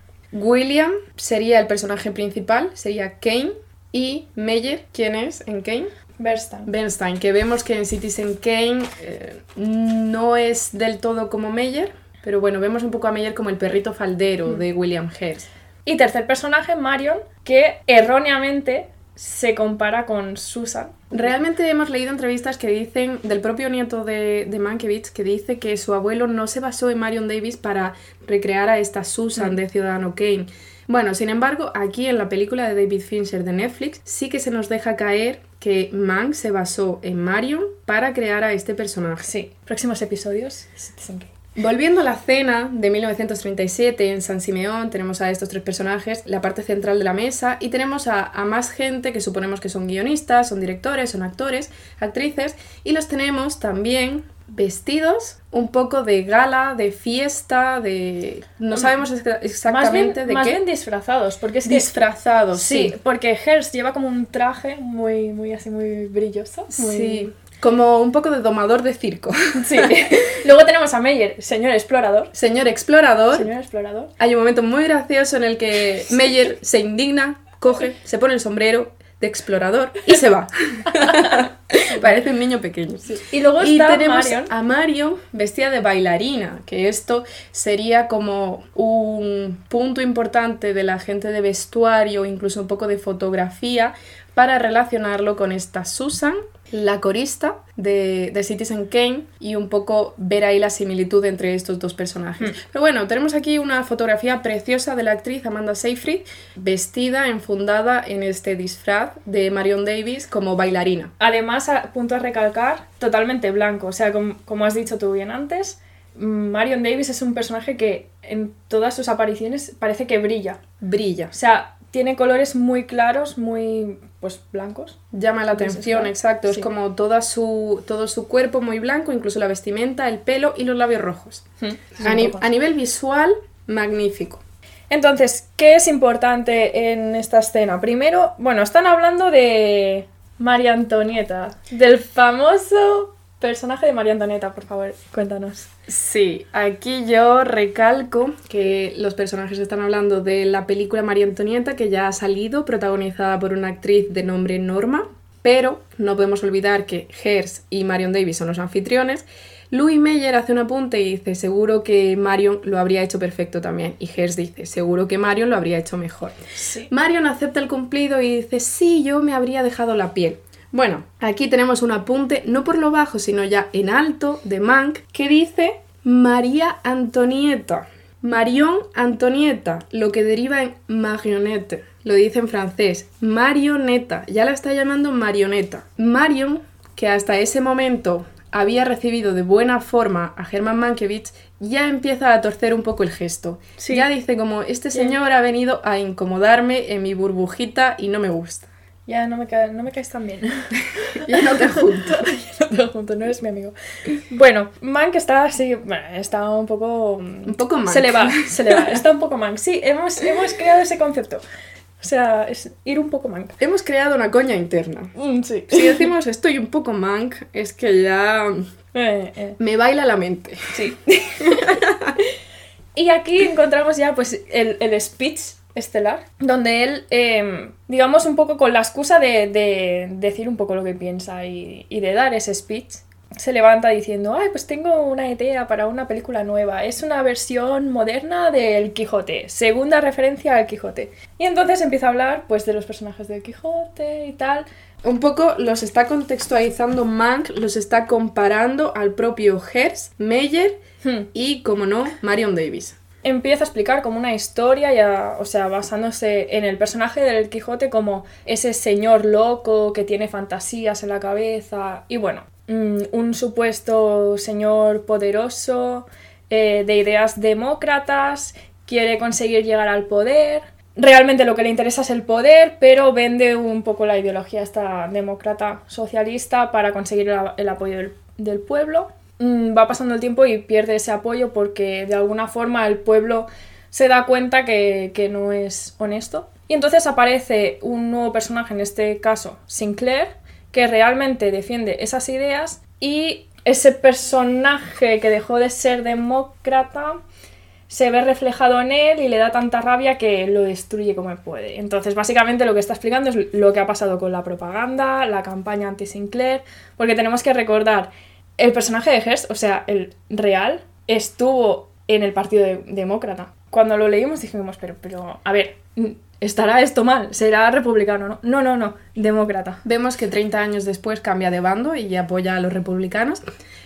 William sería el personaje principal, sería Kane y Meyer, ¿quién es en Kane? Bernstein. Bernstein, que vemos que en Citizen Kane eh, no es del todo como Meyer, pero bueno, vemos un poco a Meyer como el perrito faldero de William Hearst. Y tercer personaje, Marion, que erróneamente se compara con Susan. Realmente hemos leído entrevistas que dicen, del propio nieto de, de Mankiewicz, que dice que su abuelo no se basó en Marion Davis para recrear a esta Susan de Ciudadano Kane. Bueno, sin embargo, aquí en la película de David Fincher de Netflix sí que se nos deja caer que Mank se basó en Marion para crear a este personaje. Sí. Próximos episodios, Citizen Kane. Volviendo a la cena de 1937 en San Simeón, tenemos a estos tres personajes, la parte central de la mesa, y tenemos a, a más gente que suponemos que son guionistas, son directores, son actores, actrices, y los tenemos también vestidos un poco de gala, de fiesta, de... No sabemos exa- Más bien, exactamente de más qué. bien disfrazados, porque es que... Disfrazados, Sí, sí. porque Hearst lleva como un traje muy, muy así, muy brilloso. muy- Sí. Como un poco de domador de circo. Sí. Luego tenemos a Meyer, señor explorador. Señor explorador, Señor explorador. Hay un momento muy gracioso en el que Meyer se indigna, coge, se pone el sombrero de explorador y se va. Parece un niño pequeño. Y luego Y está tenemos Marion. a Marion vestida de bailarina, que esto sería como un punto importante de la gente de vestuario, incluso un poco de fotografía, para relacionarlo con esta Susan, la corista de, de Citizen Kane, y un poco ver ahí la similitud entre estos dos personajes. Pero bueno, tenemos aquí una fotografía preciosa de la actriz Amanda Seyfried, vestida, enfundada en este disfraz de Marion Davis como bailarina. Además, a punto a recalcar, totalmente blanco. O sea, com- como, has dicho tú bien antes, mm, Marion Davis es un personaje que en todas sus apariciones parece que brilla. Brilla. O sea, tiene colores muy claros, muy, pues, blancos. Llama la atención, exacto. Es como toda su, todo su cuerpo muy blanco, incluso la vestimenta, el pelo y los labios rojos. A, ni- a nivel visual, magnífico. Entonces, ¿qué es importante en esta escena? Primero, bueno, están hablando de María Antonieta, del famoso personaje de María Antonieta, por favor, cuéntanos. Sí, aquí yo recalco que los personajes están hablando de la película María Antonieta, que ya ha salido, protagonizada por una actriz de nombre Norma, pero no podemos olvidar que Hearst y Marion Davis son los anfitriones. Louis Meyer hace un apunte y dice, seguro que Marion lo habría hecho perfecto también. Y Hearst dice, seguro que Marion lo habría hecho mejor. Sí. Marion acepta el cumplido y dice, sí, yo me habría dejado la piel. Bueno, aquí tenemos un apunte, no por lo bajo, sino ya en alto, de Mank, que dice María Antonieta. Marion Antonieta, lo que deriva en marionette. Lo dice en francés, marioneta. Ya la está llamando marioneta. Marion, que hasta ese momento había recibido de buena forma a Herman Mankiewicz, ya empieza a torcer un poco el gesto. Sí. Ya dice como, este señor ha venido a incomodarme en mi burbujita y no me gusta. Ya no me, ca- no me caes tan bien. Ya no te junto. no te junto, no eres mi amigo. Bueno, Mank está así, bueno, está un poco... Un poco Mank. Se le va, se le va, está un poco Mank. Sí, hemos, hemos creado ese concepto. O sea, es ir un poco Mank. Hemos creado una coña interna. Mm, sí. Si decimos estoy un poco mank, es que ya Eh, eh. me baila la mente. Sí. y aquí encontramos ya pues el, el speech estelar, donde él, eh, digamos un poco con la excusa de, de decir un poco lo que piensa y, y de dar ese speech, se levanta diciendo, ay, pues tengo una idea para una película nueva, es una versión moderna del Quijote, segunda referencia al Quijote. Y entonces empieza a hablar pues de los personajes del Quijote y tal, Un poco los está contextualizando Mank, los está comparando al propio Hearst, Meyer Hmm. y, como no, Marion Davis. Empieza a explicar como una historia, ya, o sea, basándose en el personaje del Quijote como ese señor loco que tiene fantasías en la cabeza y bueno, mm, un supuesto señor poderoso eh, de ideas demócratas, quiere conseguir llegar al poder. Realmente lo que le interesa es el poder, pero vende un poco la ideología esta demócrata socialista para conseguir el, apoyo del pueblo. Mm, va pasando el tiempo y pierde ese apoyo porque de alguna forma el pueblo se da cuenta que, que no es honesto. Y entonces aparece un nuevo personaje, en este caso Sinclair, que realmente defiende esas ideas y ese personaje que dejó de ser demócrata se ve reflejado en él y le da tanta rabia que lo destruye como puede. Entonces, básicamente lo que está explicando es lo que ha pasado con la propaganda, la campaña anti-Sinclair, porque tenemos que recordar, el personaje de Hearst, o sea, el real, estuvo en el Partido de- Demócrata. Cuando lo leímos dijimos, pero, pero, a ver, ¿estará esto mal? ¿Será republicano? No, no, no, no demócrata. Vemos que 30 años después cambia de bando y apoya a los republicanos.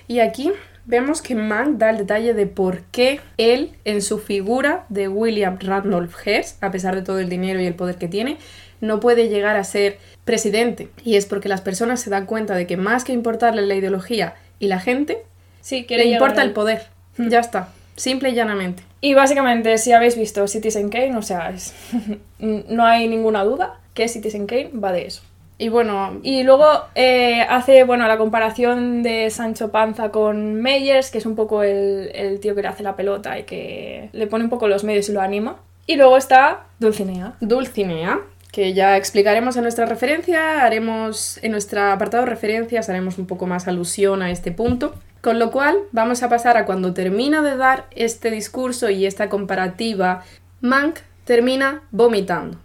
Y aquí vemos que Mank da el detalle de por qué él, en su figura de William Randolph Hearst, a pesar de todo el dinero y el poder que tiene, no puede llegar a ser presidente. Y es porque las personas se dan cuenta de que más que importarle la ideología y la gente, Sí, le importa el poder. Ya está. Simple y llanamente. Y básicamente, si habéis visto Citizen Kane, o sea, es- no hay ninguna duda que Citizen Kane va de eso. Y bueno, Y luego eh, hace, bueno, la comparación de Sancho Panza con Meyers, que es un poco el, el tío que le hace la pelota y que le pone un poco los medios y lo anima. Y luego está Dulcinea. Dulcinea, que ya explicaremos en nuestra referencia, haremos en nuestro apartado de referencias, haremos un poco más alusión a este punto. Con lo cual, vamos a pasar a cuando termina de dar este discurso y esta comparativa, Mank termina vomitando.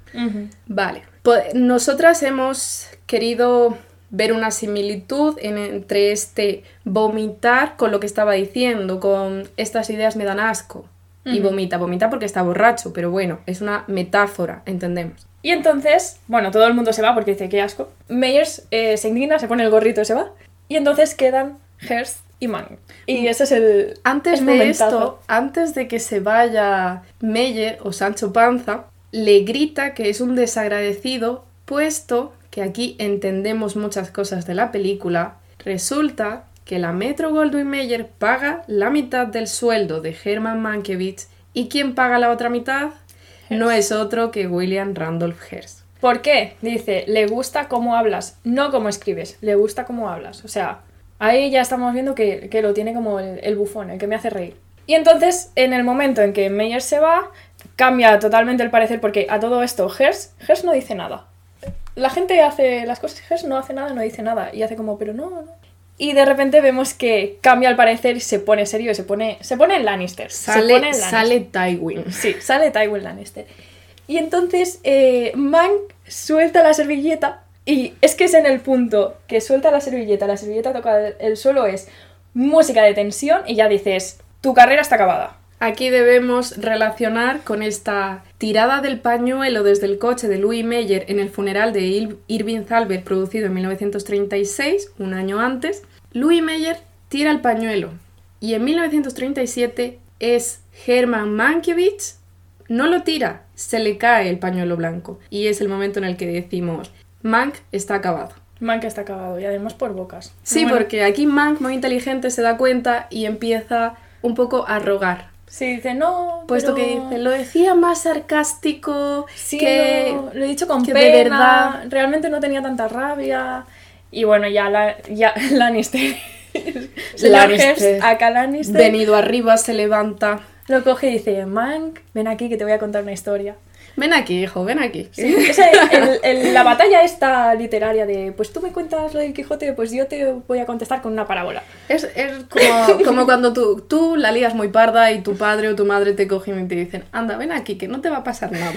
Vale. Po- Nosotras hemos querido ver una similitud en- entre este vomitar con lo que estaba diciendo, con estas ideas me dan asco. Y vomita, vomita porque está borracho, pero bueno, es una metáfora, entendemos. Y entonces, bueno, todo el mundo se va porque dice que asco. Meyers eh, se indigna, se pone el gorrito y se va. Y entonces quedan Hearst y Mann. Y ese es el. Antes el de momentazo. esto, antes de que se vaya Meyer o Sancho Panza, le grita que es un desagradecido, puesto que aquí entendemos muchas cosas de la película. Resulta que la Metro Goldwyn Mayer paga la mitad del sueldo de Herman Mankiewicz y quien paga la otra mitad no es otro que William Randolph Hearst. ¿Por qué? Dice, le gusta cómo hablas, no cómo escribes, le gusta cómo hablas. O sea, ahí ya estamos viendo que, que lo tiene como el, el bufón, el que me hace reír. Y entonces, en el momento en que Meyer se va, cambia totalmente el parecer porque a todo esto Hearst, Hearst no dice nada. La gente hace las cosas, Hearst no hace nada, no dice nada. Y hace como, pero no, no. Y de repente vemos que cambia el parecer y se pone serio se pone, se pone en Lannister. se pone Sale, en Lannister. sale Tywin. Sí, sale Tywin Lannister. Y entonces eh, Mank suelta la servilleta y es que es en el punto que suelta la servilleta, la servilleta toca el, el suelo, es música de tensión y ya dices, tu carrera está acabada. Aquí debemos relacionar con esta tirada del pañuelo desde el coche de Louis Meyer en el funeral de Ir- Irving Thalberg producido en 1936, un año antes. Louis Meyer tira el pañuelo y en 1937 es Hermann Mankiewicz, no lo tira, se le cae el pañuelo blanco y es el momento en el que decimos, Mank está acabado. Mank está acabado y además por bocas. Sí, Bueno, porque aquí Mank, muy inteligente, se da cuenta y empieza un poco a rogar. Sí, dice, no, Puesto pero- que dice, lo decía más sarcástico, Sí, que... no, lo he dicho con que de pena, verdad- realmente no tenía tanta rabia. Y bueno, ya, la, ya Lannister. Lannister. Acá Lannister. Venido arriba, se levanta. Lo coge y dice, Mank, ven aquí que te voy a contar una historia. Ven aquí, hijo, ven aquí. Sí, esa- el- el- la batalla esta literaria de, pues tú me cuentas lo del Quijote, pues yo te voy a contestar con una parábola. Es, es como, como cuando tú, tú la lías muy parda y tu padre o tu madre te cogen y te dicen, anda, ven aquí, que no te va a pasar nada.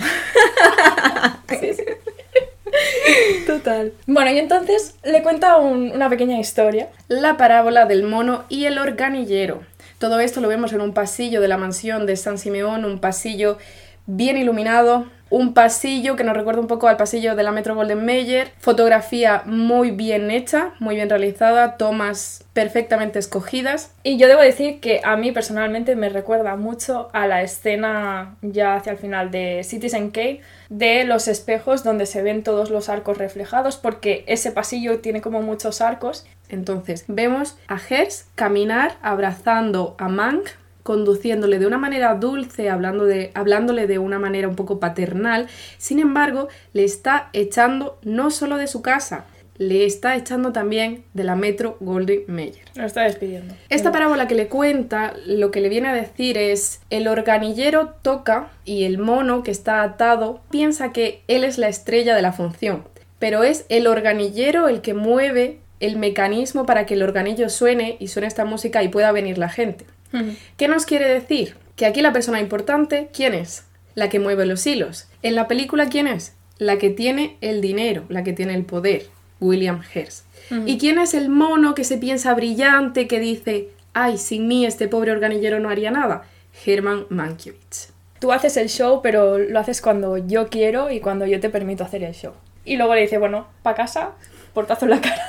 Total. Bueno, y entonces le cuenta un- una pequeña historia. La parábola del mono y el organillero. Todo esto lo vemos en un pasillo de la mansión de San Simeón, un pasillo bien iluminado, un pasillo que nos recuerda un poco al pasillo de la Metro Golden Mayer, fotografía muy bien hecha, muy bien realizada, tomas perfectamente escogidas. Y yo debo decir que a mí personalmente me recuerda mucho a la escena ya hacia el final de Citizen Kane de los espejos donde se ven todos los arcos reflejados porque ese pasillo tiene como muchos arcos Entonces, vemos a Hers caminar abrazando a Mank, conduciéndole de una manera dulce, hablando de, hablándole de una manera un poco paternal. Sin embargo, le está echando no solo de su casa, le está echando también de la Metro Golden Mayer. lo está despidiendo. Esta parábola que le cuenta, lo que le viene a decir es, el organillero toca y el mono que está atado piensa que él es la estrella de la función, pero es el organillero el que mueve el mecanismo para que el organillo suene y suene esta música y pueda venir la gente. ¿Qué nos quiere decir? Que aquí la persona importante, ¿quién es? La que mueve los hilos. En la película, ¿quién es? La que tiene el dinero, la que tiene el poder, William Hearst. ¿Y quién es el mono que se piensa brillante, que dice, ay, sin mí este pobre organillero no haría nada? Herman Mankiewicz. Tú haces el show, pero lo haces cuando yo quiero y cuando yo te permito hacer el show. Y luego le dice, bueno, pa' casa, portazo en la cara.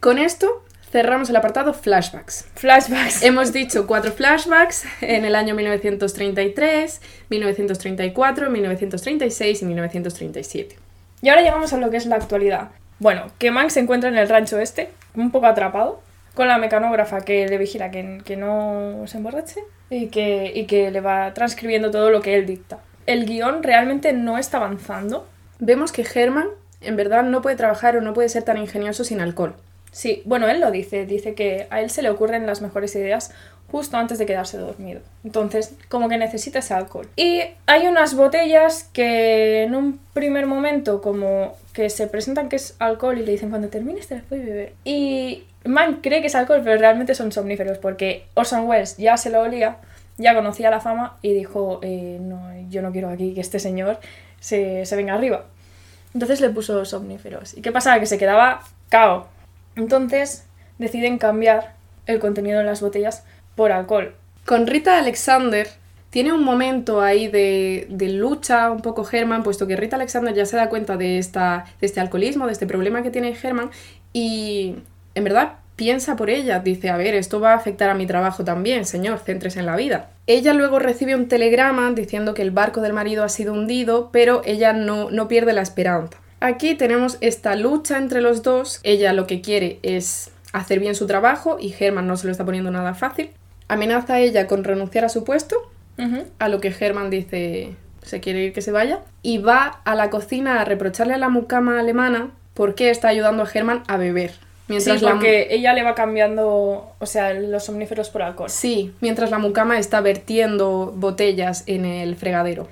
Con esto cerramos el apartado flashbacks. Flashbacks. Hemos dicho cuatro flashbacks en el año 1933, 1934, 1936 y 1937. Y ahora llegamos a lo que es la actualidad. Bueno, que Mank se encuentra en el rancho este, un poco atrapado, con la mecanógrafa que le vigila que, que no se emborrache y que, y que le va transcribiendo todo lo que él dicta. El guion realmente no está avanzando. Vemos que Herman en verdad no puede trabajar o no puede ser tan ingenioso sin alcohol. Sí, bueno, él lo dice, dice que a él se le ocurren las mejores ideas justo antes de quedarse dormido. Entonces, como que necesita ese alcohol. Y hay unas botellas que en un primer momento como que se presentan que es alcohol y le dicen cuando termines te las puedes beber. Y Man cree que es alcohol, pero realmente son somníferos porque Orson Welles ya se lo olía, ya conocía la fama y dijo, eh, no, yo no quiero aquí que este señor se, se venga arriba. Entonces le puso somníferos. ¿Y qué pasaba? Que se quedaba cao. Entonces deciden cambiar el contenido de las botellas por alcohol. Con Rita Alexander tiene un momento ahí de, de lucha un poco Herman, puesto que Rita Alexander ya se da cuenta de, esta, de este alcoholismo, de este problema que tiene Herman, y en verdad piensa por ella, dice, a ver, esto va a afectar a mi trabajo también, señor, céntrese en la vida. Ella luego recibe un telegrama diciendo que el barco del marido ha sido hundido, pero ella no, no pierde la esperanza. Aquí tenemos esta lucha entre los dos, ella lo que quiere es hacer bien su trabajo y Herman no se lo está poniendo nada fácil. Amenaza a ella con renunciar a su puesto, a lo que Herman dice se quiere ir que se vaya, y va a la cocina a reprocharle a la mucama alemana por qué está ayudando a Herman a beber. Mientras sí, la, porque ella le va cambiando, o sea, los somníferos por alcohol. sí, mientras la mucama está vertiendo botellas en el fregadero.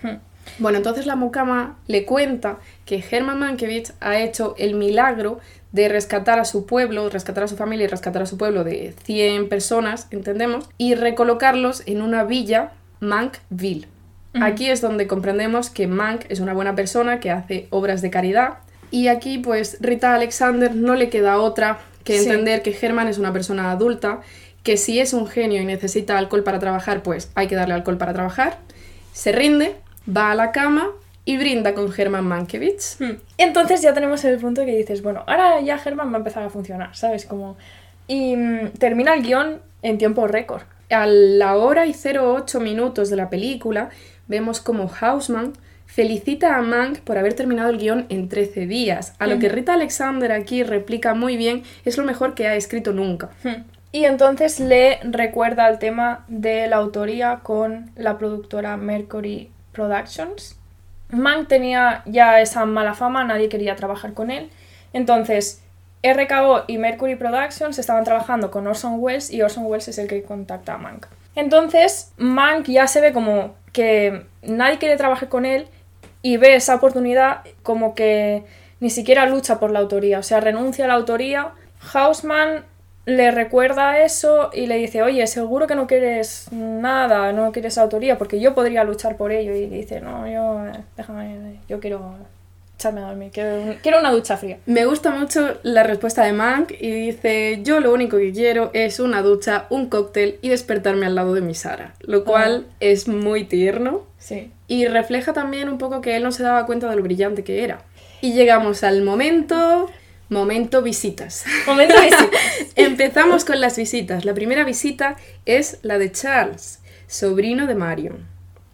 Bueno, entonces la mucama le cuenta que Herman Mankiewicz ha hecho el milagro de rescatar a su pueblo, rescatar a su familia y rescatar a su pueblo de 100 personas, entendemos, y recolocarlos en una villa, Mankville. Aquí es donde comprendemos que Mank es una buena persona que hace obras de caridad. Y aquí, pues, Rita Alexander no le queda otra que Sí. entender que Herman es una persona adulta, que si es un genio y necesita alcohol para trabajar, pues hay que darle alcohol para trabajar. Se rinde, va a la cama y brinda con Herman Mankiewicz. Hmm. Entonces ya tenemos el punto que dices, bueno, ahora ya Herman va a empezar a funcionar, ¿sabes? Como... Y mm, termina el guion en tiempo récord. A la hora y 08 minutos de la película, vemos como Hausman felicita a Mank por haber terminado el guion en 13 días, a lo que Ujú. Rita Alexander aquí replica muy bien, es lo mejor que ha escrito nunca. Hmm. Y entonces le recuerda el tema de la autoría con la productora Mercury Productions. Mank tenía ya esa mala fama, nadie quería trabajar con él. Entonces, RKO y Mercury Productions estaban trabajando con Orson Welles y Orson Welles es el que contacta a Mank. Entonces, Mank ya se ve como que nadie quiere trabajar con él y ve esa oportunidad como que ni siquiera lucha por la autoría, o sea, renuncia a la autoría. Hausman le recuerda eso y le dice, oye, seguro que no quieres nada, no quieres autoría, porque yo podría luchar por ello. Y le dice, no, yo, déjame, yo quiero echarme a dormir, quiero, quiero una ducha fría. Me gusta mucho la respuesta de Mank y dice, yo lo único que quiero es una ducha, un cóctel y despertarme al lado de mi Sara, lo cual es muy tierno Sí. y refleja también un poco que él no se daba cuenta de lo brillante que era. Y llegamos al momento, momento visitas. Momento de visita. Empezamos con las visitas. La primera visita es la de Charles, sobrino de Marion.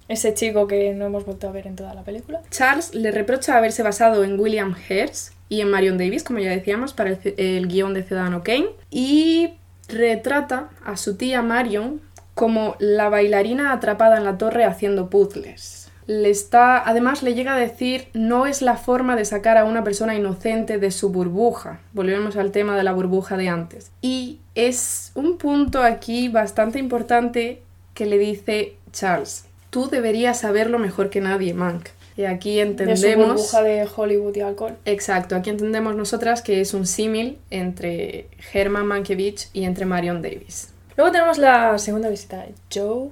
Ese chico que no hemos vuelto a ver en toda la película. Charles le reprocha haberse basado en William Hearst y en Marion Davis, como ya decíamos, para el, el guion de Ciudadano Kane, y retrata a su tía Marion como la bailarina atrapada en la torre haciendo puzzles. Le está, además le llega a decir, no es la forma de sacar a una persona inocente de su burbuja. Volvemos al tema de la burbuja de antes. Y es un punto aquí bastante importante que le dice Charles, tú deberías saberlo mejor que nadie, Mank. Y aquí De su entendemos... burbuja de Hollywood y alcohol. Exacto, aquí entendemos nosotras que es un símil entre Herman Mankiewicz y entre Marion Davis. Luego tenemos la segunda visita. Joe.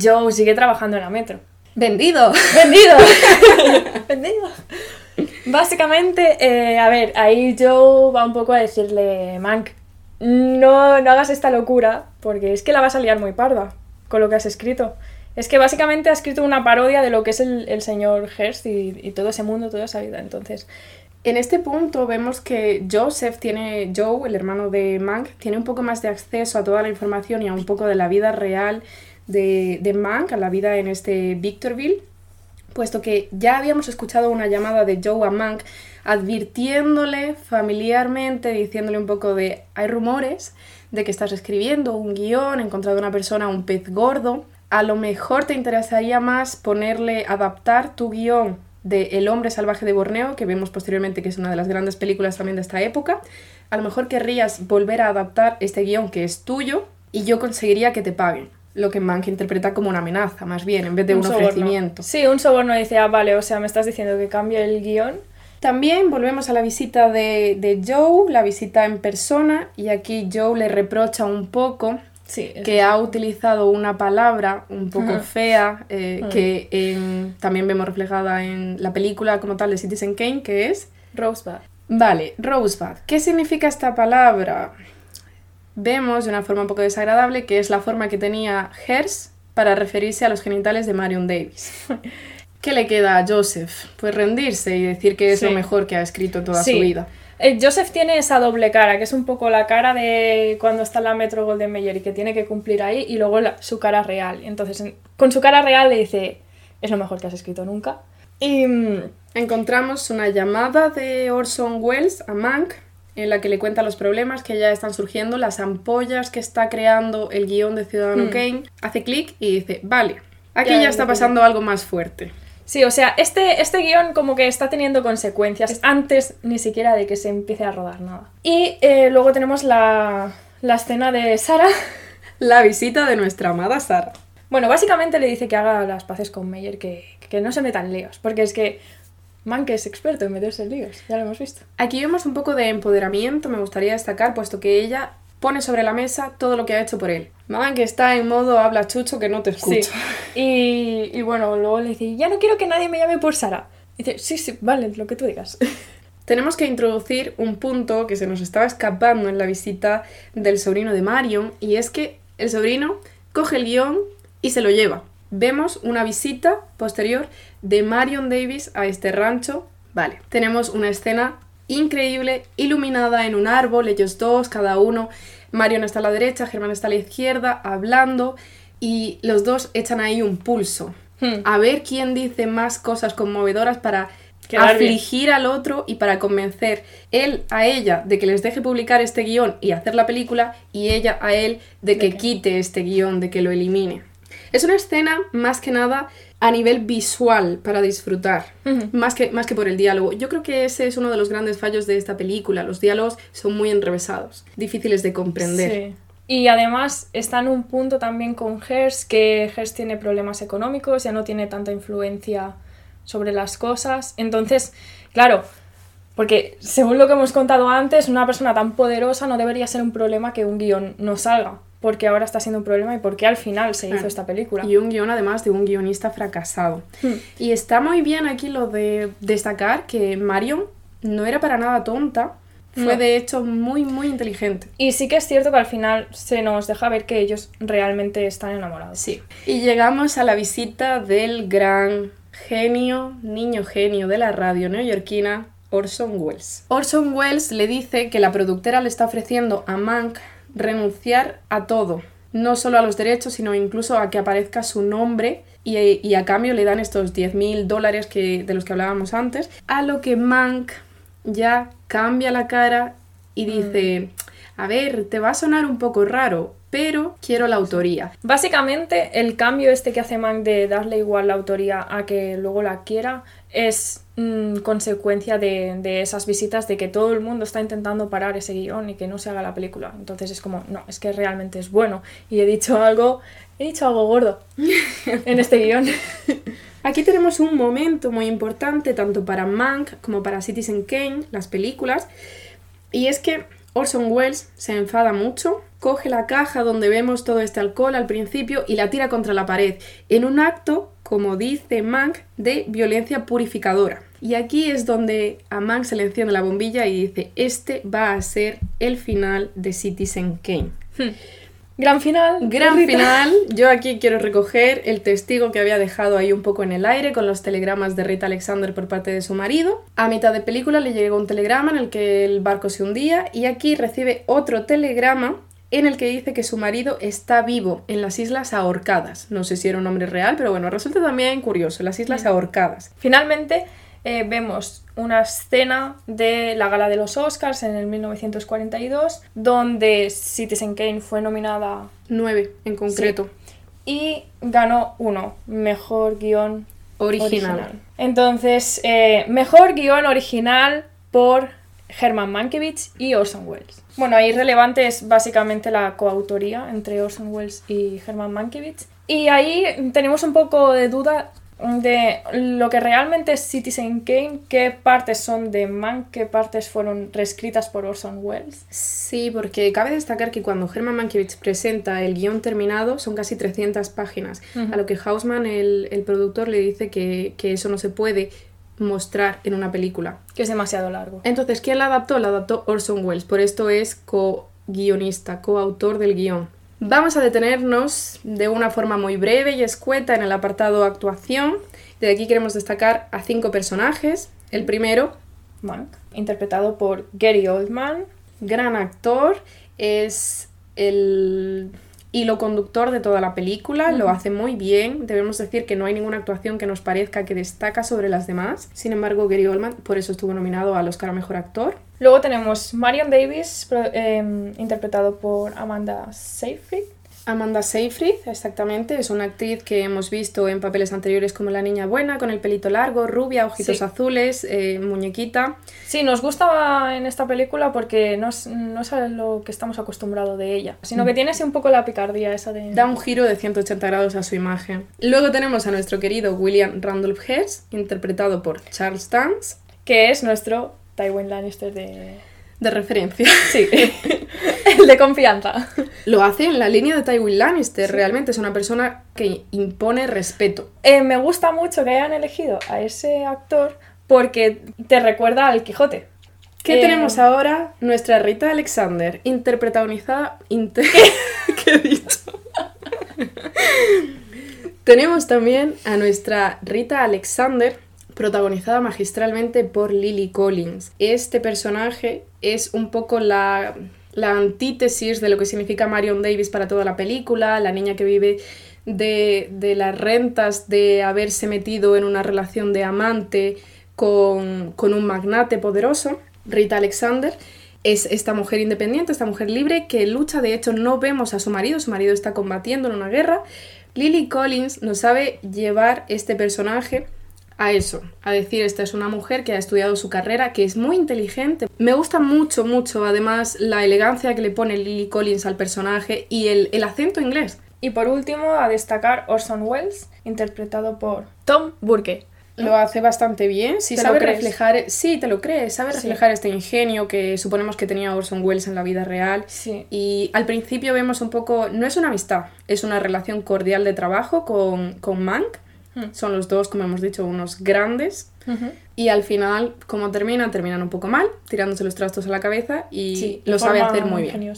Joe sigue trabajando en la metro. ¡Vendido! ¡Vendido! ¡Vendido! Básicamente, eh, a ver, ahí Joe va un poco a decirle, Mank, no, no hagas esta locura, porque es que la vas a liar muy parda con lo que has escrito. Es que básicamente ha escrito una parodia de lo que es el, el señor Hearst y, y todo ese mundo, toda esa vida. Entonces, En este punto vemos que Joseph tiene, Joe, el hermano de Mank, tiene un poco más de acceso a toda la información y a un poco de la vida real de, de Mank, a la vida en este Victorville, puesto que ya habíamos escuchado una llamada de Joe a Mank advirtiéndole familiarmente, diciéndole un poco de, hay rumores de que estás escribiendo un guion, encontrado una persona, un pez gordo, a lo mejor te interesaría más ponerle, adaptar tu guion de El hombre salvaje de Borneo, que vemos posteriormente que es una de las grandes películas también de esta época. A lo mejor querrías volver a adaptar este guion que es tuyo y yo conseguiría que te paguen. Lo que Mank interpreta como una amenaza, más bien, en vez de un, ofrecimiento. Sí, un soborno dice, ah, vale, o sea, me estás diciendo que cambie el guion. También volvemos a la visita de, de Joe, la visita en persona, y aquí Joe le reprocha un poco Sí, que ha utilizado una palabra un poco fea, eh, Ujú. que en- también vemos reflejada en la película como tal de Citizen Kane, que es... Rosebud. Vale, Rosebud. ¿Qué significa esta palabra? Vemos de una forma un poco desagradable que es la forma que tenía Hers para referirse a los genitales de Marion Davis. ¿Qué le queda a Joseph? Pues rendirse y decir que es lo mejor que ha escrito toda Sí. su vida. Eh, Joseph tiene esa doble cara, que es un poco la cara de cuando está en la Metro Golden Mayer y que tiene que cumplir ahí, y luego la- su cara real. Entonces, en- con su cara real le dice, es lo mejor que has escrito nunca. Y mm, Encontramos una llamada de Orson Welles a Mank en la que le cuenta los problemas que ya están surgiendo, las ampollas que está creando el guion de Ciudadano Hmm. Kane. Hace clic y dice, vale, aquí Ya está pasando algo más fuerte. sí, o sea, este, este guion como que está teniendo consecuencias antes ni siquiera de que se empiece a rodar nada. Y eh, luego tenemos la, la escena de Sara. La visita de nuestra amada Sara. Bueno, básicamente le dice que haga las paces con Meyer, que, que no se meta en líos, porque es que Mank es experto en meterse en líos, ya lo hemos visto. Aquí vemos un poco de empoderamiento, me gustaría destacar, puesto que ella pone sobre la mesa todo lo que ha hecho por él. Mank está en modo habla chucho que no te escucho. Sí. Y, y bueno, luego le dice, ya no quiero que nadie me llame por Sara. Y dice, sí, sí, vale, lo que tú digas. Tenemos que introducir un punto que se nos estaba escapando en la visita del sobrino de Marion, y es que el sobrino coge el guion y se lo lleva. Vemos una visita posterior de Marion Davis a este rancho. Vale, tenemos una escena increíble, iluminada en un árbol, ellos dos, cada uno. Marion está a la derecha, Germán está a la izquierda, hablando, y los dos echan ahí un pulso. Hmm. A ver quién dice más cosas conmovedoras para Quedar bien. afligir al otro y para convencer él a ella de que les deje publicar este guion y hacer la película y ella a él de que que- quite este guion, de que lo elimine. Es una escena más que nada a nivel visual para disfrutar, más, que, más que por el diálogo. Yo creo que ese es uno de los grandes fallos de esta película. Los diálogos son muy enrevesados, difíciles de comprender. Sí. Y además está en un punto también con Hearst, que Hearst tiene problemas económicos, ya no tiene tanta influencia sobre las cosas. Entonces, claro, porque según lo que hemos contado antes, una persona tan poderosa no debería ser un problema que un guion no salga. Porque ahora está siendo un problema y porque al final se hizo esta película. Y un guion además de un guionista fracasado. Hmm. Y está muy bien aquí lo de destacar que Marion no era para nada tonta, fue No. de hecho muy muy inteligente. Y sí que es cierto que al final se nos deja ver que ellos realmente están enamorados. Sí. Y llegamos a la visita del gran genio, niño genio de la radio neoyorquina, Orson Welles. Orson Welles le dice que la productora le está ofreciendo a Mank renunciar a todo, no solo a los derechos, sino incluso a que aparezca su nombre y, y a cambio le dan estos 10.000 dólares que, de los que hablábamos antes, a lo que Mank ya cambia la cara y dice, a ver, te va a sonar un poco raro, pero quiero la autoría. Básicamente, el cambio este que hace Mank de darle igual la autoría a que luego la quiera es mm, consecuencia de, de esas visitas de que todo el mundo está intentando parar ese guion y que no se haga la película. Entonces es como, no, es que realmente es bueno. Y he dicho algo, he dicho algo gordo en este guion. Aquí tenemos un momento muy importante tanto para Mank como para Citizen Kane, las películas, y es que Orson Welles se enfada mucho, coge la caja donde vemos todo este alcohol al principio y la tira contra la pared, en un acto, como dice Mank, de violencia purificadora. Y aquí es donde a Mank se le enciende la bombilla y dice, este va a ser el final de Citizen Kane. Gran final. Gran Rita. final. Yo aquí quiero recoger el testigo que había dejado ahí un poco en el aire con los telegramas de Rita Alexander por parte de su marido. A mitad de película le llegó un telegrama en el que el barco se hundía y aquí recibe otro telegrama en el que dice que su marido está vivo en las Islas Ahorcadas. No sé si era un nombre real, pero bueno, resulta también curioso, las Islas Ahorcadas. Finalmente, eh, vemos una escena de la gala de los Oscars en el 1942, donde Citizen Kane fue nominada Nueve en concreto. y ganó uno, mejor guion Original. Entonces, eh, mejor guion original por Herman Mankiewicz y Orson Welles. Bueno, ahí relevante es básicamente la coautoría entre Orson Welles y Herman Mankiewicz. Y ahí tenemos un poco de duda de lo que realmente es Citizen Kane, qué partes son de Mann, qué partes fueron reescritas por Orson Welles. Sí, porque cabe destacar que cuando Herman Mankiewicz presenta el guion terminado son casi 300 páginas, a lo que Hausman, el, el productor, le dice que, que eso no se puede mostrar en una película. Que es demasiado largo. Entonces, ¿quién la adaptó? La adaptó Orson Welles, por esto es co-guionista, coautor del guion. Vamos a detenernos de una forma muy breve y escueta en el apartado actuación. De aquí queremos destacar a cinco personajes. El primero, Mank, interpretado por Gary Oldman. gran actor, es el hilo conductor de toda la película, lo hace muy bien. Debemos decir que no hay ninguna actuación que nos parezca que destaca sobre las demás. Sin embargo, Gary Oldman por eso estuvo nominado al Oscar a Mejor Actor. Luego tenemos Marion Davis, em, interpretado por Amanda Seyfried. Amanda Seyfried, exactamente, es una actriz que hemos visto en papeles anteriores como La Niña Buena, con el pelito largo, rubia, ojitos Sí. azules, eh, muñequita. Sí, nos gusta en esta película porque no es, no es a lo que estamos acostumbrados de ella, sino que tiene así un poco la picardía esa de... Da un giro de 180 grados a su imagen. Luego tenemos a nuestro querido William Randolph Hearst, interpretado por Charles Dance, que es nuestro Tywin Lannister de... de referencia. Sí, el de confianza. Lo hace en la línea de Tywin Lannister, realmente es una persona que impone respeto. Eh, me gusta mucho que hayan elegido a ese actor porque te recuerda al Quijote. ¿Qué Eh, tenemos ahora? Nuestra Rita Alexander, interprotagonizada... Inter... ¿Qué he dicho? tenemos también a nuestra Rita Alexander, protagonizada magistralmente por Lily Collins. Este personaje es un poco la, la antítesis de lo que significa Marion Davis para toda la película, la niña que vive de, de las rentas de haberse metido en una relación de amante con, con un magnate poderoso. Rita Alexander es esta mujer independiente, esta mujer libre que lucha, de hecho no vemos a su marido, su marido está combatiendo en una guerra. Lily Collins nos sabe llevar este personaje a eso, a decir, esta es una mujer que ha estudiado su carrera, que es muy inteligente. Me gusta mucho, mucho, además, la elegancia que le pone Lily Collins al personaje y el, el acento inglés. Y por último, a destacar Orson Welles, interpretado por Tom Burke. Lo hace bastante bien, sí ¿Te lo sabe reflejar, sí, te lo crees, sabe Sí. reflejar este ingenio que suponemos que tenía Orson Welles en la vida real. Sí. Y al principio vemos un poco, no es una amistad, es una relación cordial de trabajo con, con Mank. Hmm. Son los dos, como hemos dicho, unos grandes. Y al final, como terminan, terminan un poco mal, tirándose los trastos a la cabeza y Sí, lo sabe hacer muy bien.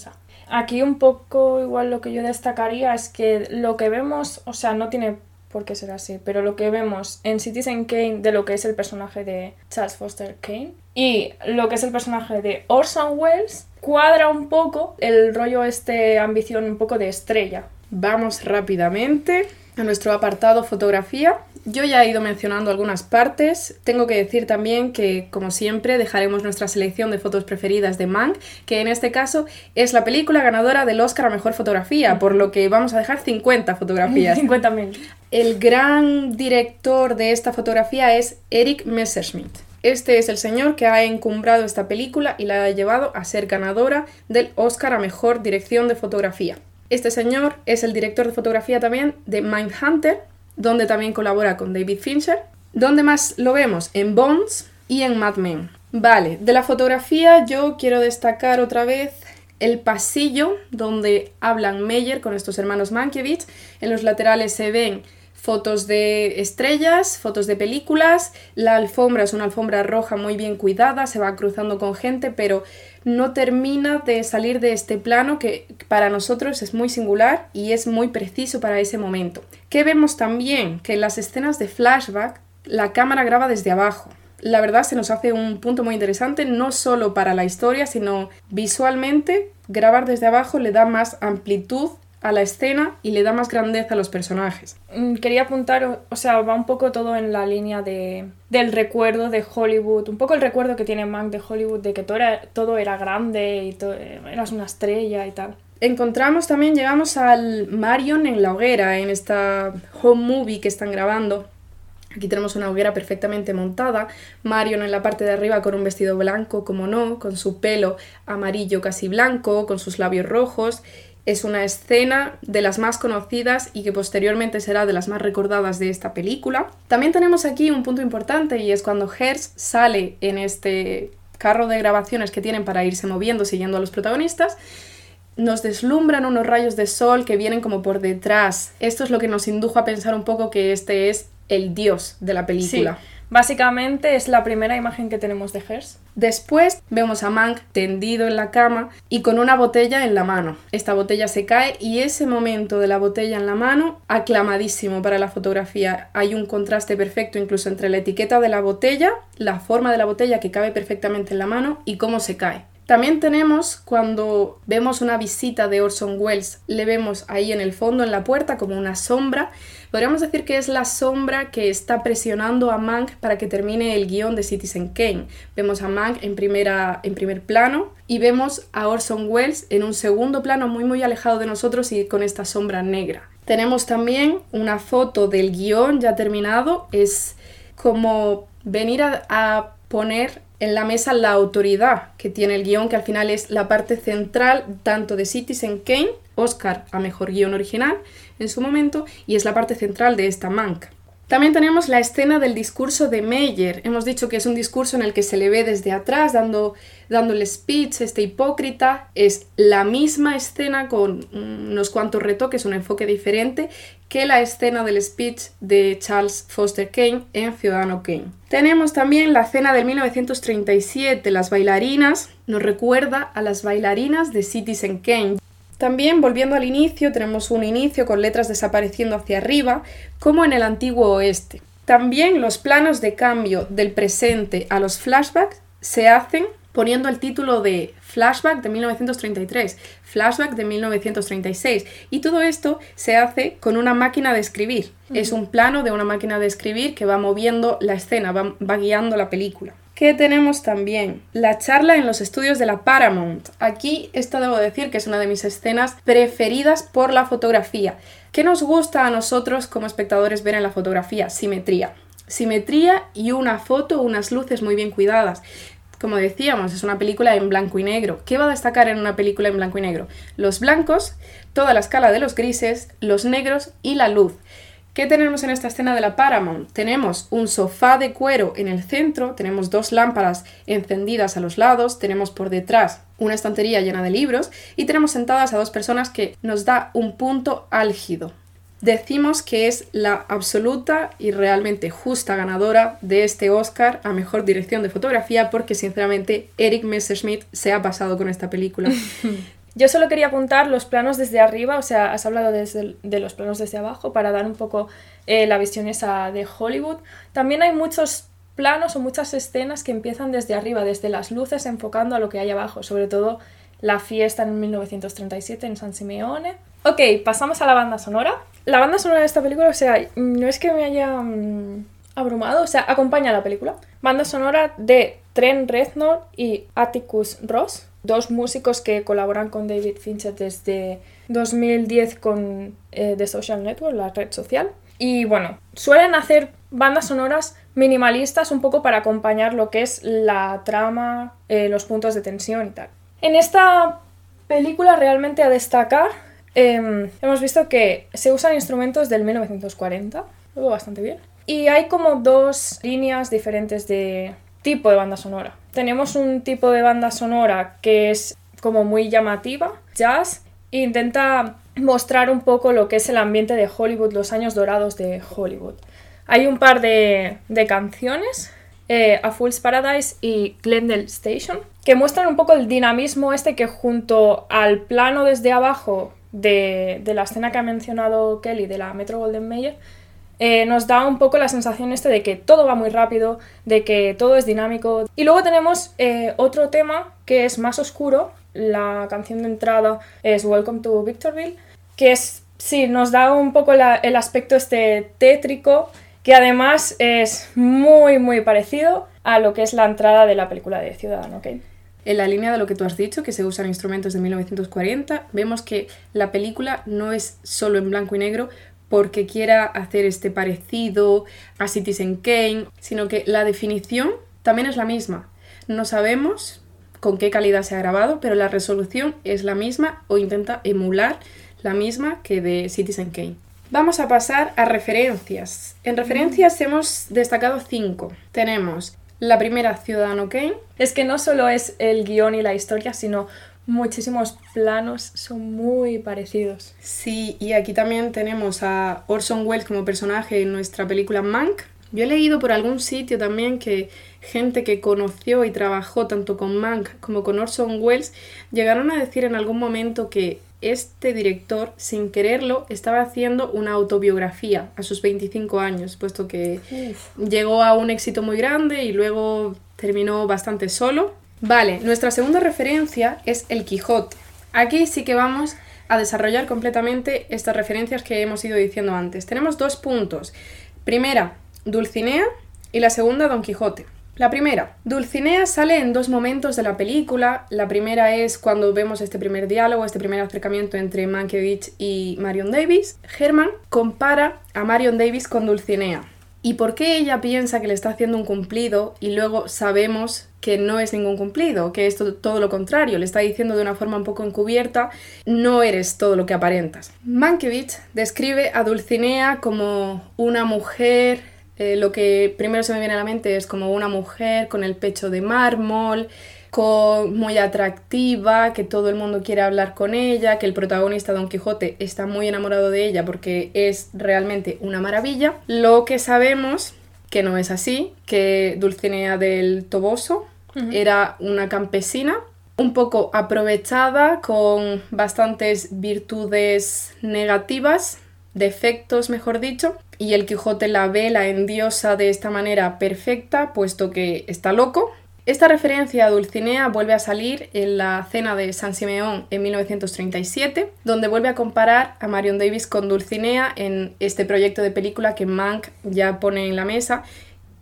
Aquí un poco igual lo que yo destacaría es que lo que vemos, o sea, no tiene por qué ser así, pero lo que vemos en Citizen Kane de lo que es el personaje de Charles Foster Kane y lo que es el personaje de Orson Welles cuadra un poco el rollo este ambición un poco de estrella. Vamos rápidamente a nuestro apartado fotografía. Yo ya he ido mencionando algunas partes. Tengo que decir también que, como siempre, dejaremos nuestra selección de fotos preferidas de Mank, que en este caso es la película ganadora del Oscar a Mejor Fotografía, por lo que vamos a dejar 50 fotografías. 50.000. El gran director de esta fotografía es Eric Messerschmidt. Este es el señor que ha encumbrado esta película y la ha llevado a ser ganadora del Oscar a Mejor Dirección de Fotografía. Este señor es el director de fotografía también de Mindhunter, donde también colabora con David Fincher. ¿Dónde más lo vemos? En Bones y en Mad Men. Vale, de la fotografía yo quiero destacar otra vez el pasillo donde hablan Meyer con estos hermanos Mankiewicz. En los laterales se ven fotos de estrellas, fotos de películas. La alfombra es una alfombra roja muy bien cuidada, se va cruzando con gente, pero no termina de salir de este plano que para nosotros es muy singular y es muy preciso para ese momento. ¿Qué vemos también? Que en las escenas de flashback la cámara graba desde abajo. La verdad se nos hace un punto muy interesante, no solo para la historia, sino visualmente grabar desde abajo le da más amplitud a la escena y le da más grandeza a los personajes. Mm, Quería apuntar, o- sea, va un poco todo en la línea de, del recuerdo de Hollywood, un poco el recuerdo que tiene Mank de Hollywood, de que todo era, todo era grande y eh, eras una estrella y tal. Encontramos también, llegamos al Marion en la hoguera, en esta home movie que están grabando. Aquí tenemos una hoguera perfectamente montada, Marion en la parte de arriba con un vestido blanco, como no, con su pelo amarillo casi blanco, con sus labios rojos. Es una escena de las más conocidas y que posteriormente será de las más recordadas de esta película. También tenemos aquí un punto importante y es cuando Hearst sale en este carro de grabaciones que tienen para irse moviendo siguiendo a los protagonistas nos deslumbran unos rayos de sol que vienen como por detrás. Esto es lo que nos indujo a pensar un poco que este es el dios de la película. Sí, básicamente es la primera imagen que tenemos de Hearst. Después vemos a Mank tendido en la cama y con una botella en la mano. Esta botella se cae y ese momento de la botella en la mano, aclamadísimo para la fotografía. Hay un contraste perfecto incluso entre la etiqueta de la botella, la forma de la botella que cabe perfectamente en la mano y cómo se cae. También tenemos cuando vemos una visita de Orson Welles, le vemos ahí en el fondo, en la puerta, como una sombra. Podríamos decir que es la sombra que está presionando a Mank para que termine el guion de Citizen Kane. Vemos a Mank en, primera, en primer plano y vemos a Orson Welles en un segundo plano muy muy alejado de nosotros y con esta sombra negra. Tenemos también una foto del guion ya terminado, es como venir a, a poner en la mesa la autoridad que tiene el guion, que al final es la parte central tanto de Citizen Kane, Oscar a mejor guion original en su momento, y es la parte central de esta Mank. También tenemos la escena del discurso de Meyer. Hemos dicho que es un discurso en el que se le ve desde atrás dando, dando el speech, este hipócrita. Es la misma escena con unos cuantos retoques, un enfoque diferente que la escena del speech de Charles Foster Kane en Ciudadano Kane. Tenemos también la escena del 1937, las bailarinas, nos recuerda a las bailarinas de Citizen Kane. También, volviendo al inicio, tenemos un inicio con letras desapareciendo hacia arriba, como en el antiguo oeste. También los planos de cambio del presente a los flashbacks se hacen poniendo el título de Flashback de 1933, Flashback de 1936. Y todo esto se hace con una máquina de escribir. Es un plano de una máquina de escribir que va moviendo la escena, va, va guiando la película. ¿Qué tenemos también? La charla en los estudios de la Paramount. Aquí esta debo decir que es una de mis escenas preferidas por la fotografía. ¿Qué nos gusta a nosotros como espectadores ver en la fotografía? Simetría. Simetría y una foto, unas luces muy bien cuidadas. Como decíamos, es una película en blanco y negro. ¿Qué va a destacar en una película en blanco y negro? Los blancos, toda la escala de los grises, los negros y la luz. ¿Qué tenemos en esta escena de la Paramount? Tenemos un sofá de cuero en el centro, tenemos dos lámparas encendidas a los lados, tenemos por detrás una estantería llena de libros y tenemos sentadas a dos personas que nos da un punto álgido. Decimos que es la absoluta y realmente justa ganadora de este Oscar a Mejor Dirección de Fotografía porque sinceramente Eric Messerschmidt se ha pasado con esta película. Yo solo quería apuntar los planos desde arriba, o sea, has hablado de los planos desde abajo para dar un poco eh, la visión esa de Hollywood. También hay muchos planos o muchas escenas que empiezan desde arriba, desde las luces enfocando a lo que hay abajo, sobre todo la fiesta en 1937 en San Simeone. Ok, pasamos a la banda sonora. La banda sonora de esta película, o sea, no es que me haya mm, abrumado, o sea, acompaña a la película. Banda sonora de Trent Reznor y Atticus Ross, dos músicos que colaboran con David Fincher desde 2010 con eh, The Social Network, la red social. Y bueno, suelen hacer bandas sonoras minimalistas un poco para acompañar lo que es la trama, eh, los puntos de tensión y tal. En esta película realmente a destacar, eh, hemos visto que se usan instrumentos del 1940, luego bastante bien. Y hay como dos líneas diferentes de tipo de banda sonora. Tenemos un tipo de banda sonora que es como muy llamativa, jazz, e intenta mostrar un poco lo que es el ambiente de Hollywood, los años dorados de Hollywood. Hay un par de, de canciones, eh, A Fool's Paradise y Glendale Station, que muestran un poco el dinamismo este que junto al plano desde abajo de, de la escena que ha mencionado Kelly de la Metro Golden Mayer, eh, nos da un poco la sensación de que todo va muy rápido, de que todo es dinámico. Y luego tenemos eh, otro tema que es más oscuro, la canción de entrada es Welcome to Victorville, que es, sí, nos da un poco el aspecto este tétrico, que además es muy, muy parecido a lo que es la entrada de la película de Ciudadano Kane. En la línea de lo que tú has dicho, que se usan instrumentos de 1940, vemos que la película no es solo en blanco y negro porque quiera hacer este parecido a Citizen Kane, sino que la definición también es la misma. No sabemos con qué calidad se ha grabado, pero la resolución es la misma o intenta emular la misma que de Citizen Kane. Vamos a pasar a referencias. En referencias hemos destacado cinco. Tenemos la primera, Ciudadano Kane, Es que no solo es el guion y la historia, sino muchísimos planos son muy parecidos. Sí, y aquí también tenemos a Orson Welles como personaje en nuestra película Mank. Yo he leído por algún sitio también que gente que conoció y trabajó tanto con Mank como con Orson Welles llegaron a decir en algún momento que este director, sin quererlo, estaba haciendo una autobiografía a sus 25 años, puesto que llegó a un éxito muy grande y luego terminó bastante solo. Vale, nuestra segunda referencia es El Quijote. Aquí sí que vamos a desarrollar completamente estas referencias que hemos ido diciendo antes. Tenemos dos puntos. Primera, Dulcinea y la segunda, Don Quijote. La primera, Dulcinea sale en dos momentos de la película. La primera es cuando vemos este primer diálogo, este primer acercamiento entre Mankiewicz y Marion Davis. Herman compara a Marion Davis con Dulcinea. ¿Y por qué ella piensa que le está haciendo un cumplido y luego sabemos que no es ningún cumplido, que es to- todo lo contrario? Le está diciendo de una forma un poco encubierta, no eres todo lo que aparentas. Mankiewicz describe a Dulcinea como una mujer, eh, lo que primero se me viene a la mente es como una mujer con el pecho de mármol, con, muy atractiva, que todo el mundo quiere hablar con ella, que el protagonista Don Quijote está muy enamorado de ella porque es realmente una maravilla. Lo que sabemos que no es así, que Dulcinea del Toboso era una campesina un poco aprovechada con bastantes virtudes negativas, defectos mejor dicho, y el Quijote la ve, la endiosa de esta manera perfecta, puesto que está loco. Esta referencia a Dulcinea vuelve a salir en la cena de San Simeón en 1937, donde vuelve a comparar a Marion Davis con Dulcinea en este proyecto de película que Mank ya pone en la mesa.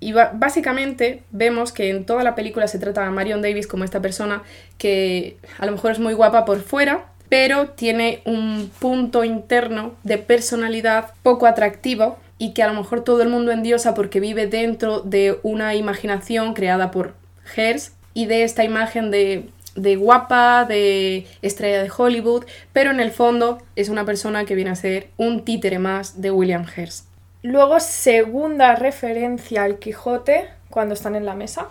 Y básicamente vemos que en toda la película se trata a Marion Davis como esta persona que a lo mejor es muy guapa por fuera, pero tiene un punto interno de personalidad poco atractivo y que a lo mejor todo el mundo endiosa porque vive dentro de una imaginación creada por Hearst y de esta imagen de, de guapa, de estrella de Hollywood, pero en el fondo es una persona que viene a ser un títere más de William Hearst. Luego, segunda referencia al Quijote cuando están en la mesa.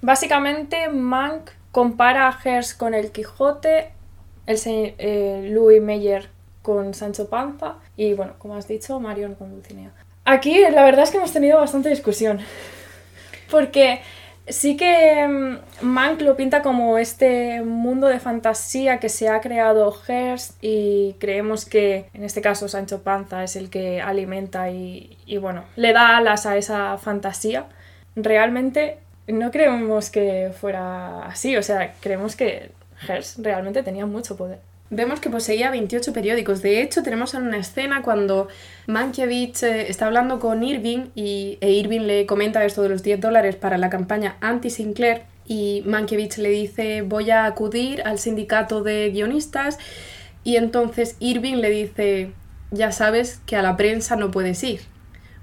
Básicamente, Mank compara a Hearst con el Quijote, el se- eh, Louis Meyer con Sancho Panza y, bueno, como has dicho, Marion con Dulcinea. Aquí la verdad es que hemos tenido bastante discusión. Porque sí que mm, Mank lo pinta como este mundo de fantasía que se ha creado Hearst y creemos que en este caso Sancho Panza es el que alimenta y, y, bueno, le da alas a esa fantasía. Realmente no creemos que fuera así, o sea, creemos que Hearst realmente tenía mucho poder. Vemos que poseía 28 periódicos. De hecho, tenemos en una escena cuando Mankiewicz eh, está hablando con Irving y e Irving le comenta esto de los 10 dólares para la campaña anti-Sinclair y Mankiewicz le dice voy a acudir al sindicato de guionistas y entonces Irving le dice ya sabes que a la prensa no puedes ir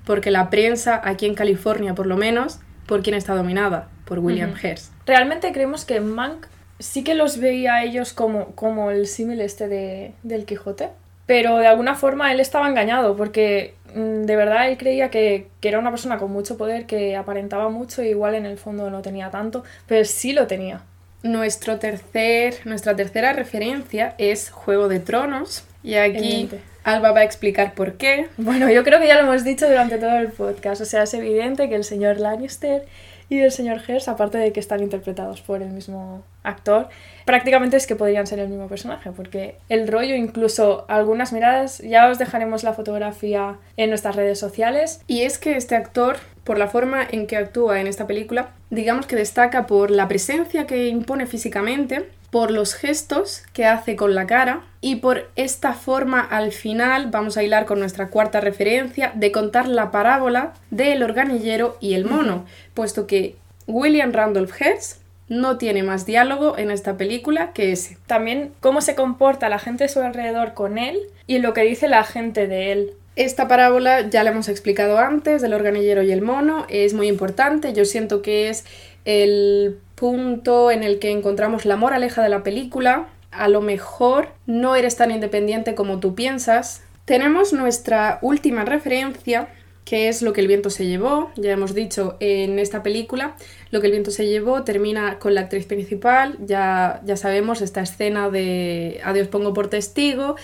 porque la prensa aquí en California por lo menos por quién está dominada por William Ujú. Hearst. Realmente creemos que Mank sí que los veía a ellos como, como el símil este de, del Quijote, pero de alguna forma él estaba engañado porque mm, de verdad él creía que, que era una persona con mucho poder, que aparentaba mucho y igual en el fondo no tenía tanto, pero sí lo tenía. Nuestro tercer, nuestra tercera referencia es Juego de Tronos. Y aquí. Alba va a explicar por qué. Bueno, yo creo que ya lo hemos dicho durante todo el podcast, o sea, es evidente que el señor Lannister y el señor Hearst, aparte de que están interpretados por el mismo actor, prácticamente es que podrían ser el mismo personaje, porque el rollo, incluso algunas miradas, ya os dejaremos la fotografía en nuestras redes sociales. Y es que este actor, por la forma en que actúa en esta película, digamos que destaca por la presencia que impone físicamente por los gestos que hace con la cara y por esta forma al final vamos a hilar con nuestra cuarta referencia de contar la parábola del organillero y el mono, puesto que William Randolph Hearst no tiene más diálogo en esta película que ese. También cómo se comporta la gente a su alrededor con él y lo que dice la gente de él. Esta parábola ya la hemos explicado antes, del organillero y el mono, es muy importante, yo siento que es el punto en el que encontramos la moraleja de la película. A lo mejor no eres tan independiente como tú piensas. Tenemos nuestra última referencia, que es lo que el viento se llevó. Ya hemos dicho en esta película, lo que el viento se llevó termina con la actriz principal. Ya, ya sabemos esta escena de Adiós pongo por testigo,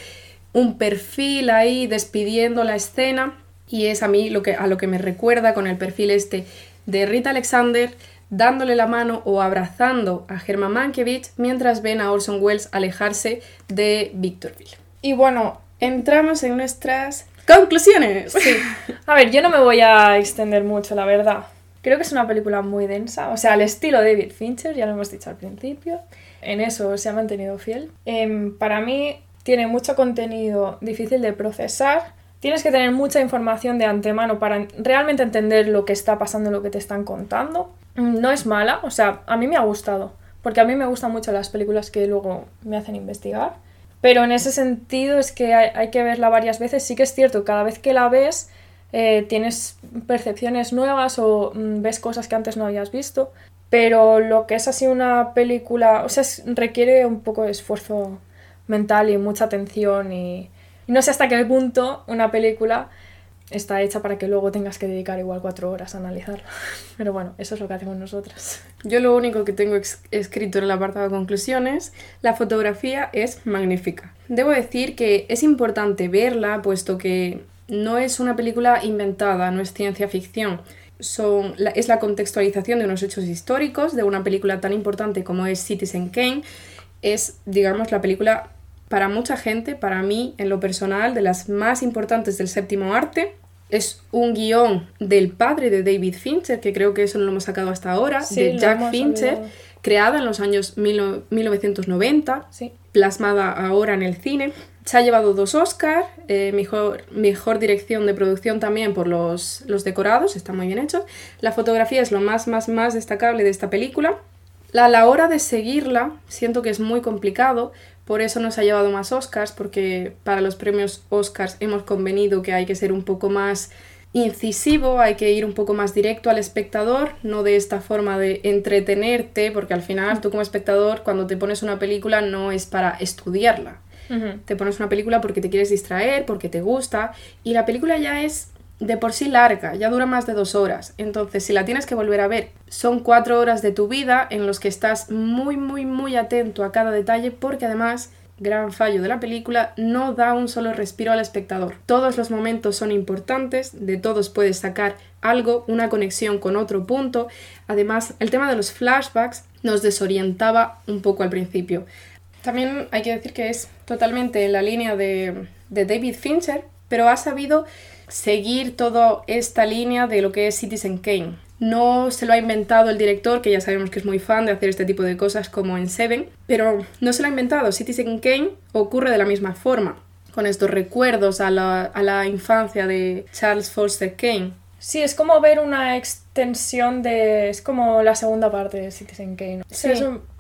un perfil ahí despidiendo la escena. Y es a mí lo que, a lo que me recuerda con el perfil este de Rita Alexander dándole la mano o abrazando a Herman Mankiewicz mientras ven a Orson Welles alejarse de Victorville. Y bueno, entramos en nuestras conclusiones. Sí. A ver, yo no me voy a extender mucho, la verdad. Creo que es una película muy densa, o sea, al estilo David Fincher, ya lo hemos dicho al principio. En eso se ha mantenido fiel. Em, para mí tiene mucho contenido difícil de procesar. Tienes que tener mucha información de antemano para realmente entender lo que está pasando, lo que te están contando. No es mala, o sea, a mí me ha gustado, porque a mí me gustan mucho las películas que luego me hacen investigar, pero en ese sentido es que hay, que verla varias veces, sí que es cierto, cada vez que la ves eh, tienes percepciones nuevas o mm, ves cosas que antes no habías visto, pero lo que es así una película, o sea, requiere un poco de esfuerzo mental y mucha atención y no sé hasta qué punto una película está hecha para que luego tengas que dedicar igual cuatro horas a analizarla. Pero bueno, eso es lo que hacemos nosotras. Yo lo único que tengo escrito en el apartado de conclusiones, la fotografía es magnífica. Debo decir que es importante verla, puesto que no es una película inventada, no es ciencia ficción. Son, es la contextualización de unos hechos históricos de una película tan importante como es Citizen Kane. Es, digamos, la película para mucha gente, para mí en lo personal, de las más importantes del séptimo arte. Es un guion del padre de David Fincher, que creo que eso no lo hemos sacado hasta ahora, de Jack Fincher, creada en los años 1990, plasmada ahora en el cine. Se ha llevado dos Oscars, eh, mejor, mejor dirección de producción también por los, los decorados, está muy bien hecho. La fotografía es lo más, más, más destacable de esta película. a la hora de seguirla, siento que es muy complicado por eso nos ha llevado más Oscars, porque para los premios Oscars hemos convenido que hay que ser un poco más incisivo, hay que ir un poco más directo al espectador, no de esta forma de entretenerte, porque al final tú como espectador cuando te pones una película no es para estudiarla. Te pones una película porque te quieres distraer, porque te gusta, y la película ya es de por sí larga, ya dura más de dos horas. Entonces, si la tienes que volver a ver, son cuatro horas de tu vida en los que estás muy, muy, muy atento a cada detalle, porque además, gran fallo de la película, no da un solo respiro al espectador. Todos los momentos son importantes, de todos puedes sacar algo, una conexión con otro punto. Además, el tema de los flashbacks nos desorientaba un poco al principio. También hay que decir que es totalmente en la línea de, de David Fincher, pero ha sabido seguir toda esta línea de lo que es Citizen Kane. No se lo ha inventado el director, que ya sabemos que es muy fan de hacer este tipo de cosas como en Seven, pero no se lo ha inventado. Citizen Kane ocurre de la misma forma, con estos recuerdos a la, infancia de Charles Foster Kane. Sí, es como ver una extensión de... es como la segunda parte de Citizen Kane. Sí.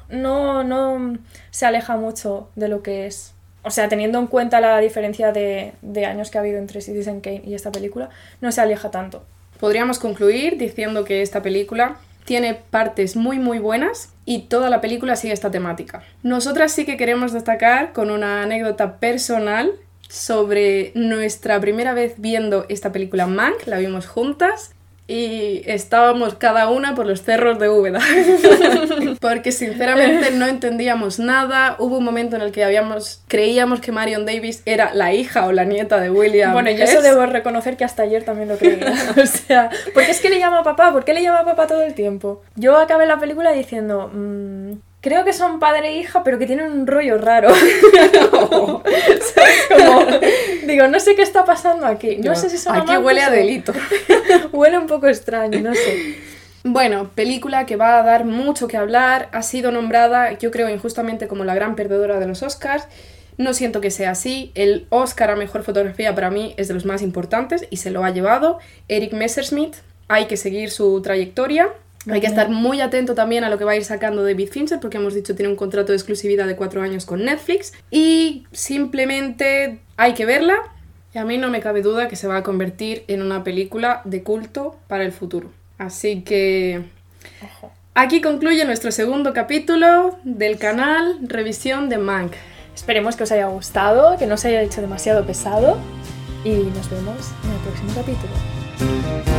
no, no se aleja mucho de lo que es o sea, teniendo en cuenta la diferencia de, años que ha habido entre Citizen Kane y esta película, no se aleja tanto. Podríamos concluir diciendo que esta película tiene partes muy muy buenas y toda la película sigue esta temática. Nosotras sí que queremos destacar con una anécdota personal sobre nuestra primera vez viendo esta película Mank, la vimos juntas y estábamos cada una por los cerros de Úbeda. Porque sinceramente no entendíamos nada. Hubo un momento en el que habíamos creíamos que Marion Davis era la hija o la nieta de William. Bueno, yo eso debo reconocer que hasta ayer también lo creía. o sea, ¿por qué es que le llama papá? ¿Por qué le llama papá todo el tiempo? Yo acabé la película diciendo, mmm, creo que son padre e hija, pero que tienen un rollo raro. digo, no sé qué está pasando aquí. No, sé si son Aquí huele a delito. huele un poco extraño, no sé. Bueno, película que va a dar mucho que hablar, ha sido nombrada, yo creo, injustamente como la gran perdedora de los Oscars. No siento que sea así. El Oscar a Mejor Fotografía para mí es de los más importantes y se lo ha llevado Eric Messerschmidt. Hay que seguir su trayectoria. Hay que estar muy atento también a lo que va a ir sacando David Fincher, porque hemos dicho tiene un contrato de exclusividad de cuatro años con Netflix. Y simplemente hay que verla. Y a mí no me cabe duda que se va a convertir en una película de culto para el futuro. Así que aquí concluye nuestro segundo capítulo del canal Revisión de Mank. Esperemos que os haya gustado, que no os haya hecho demasiado pesado y nos vemos en el próximo capítulo.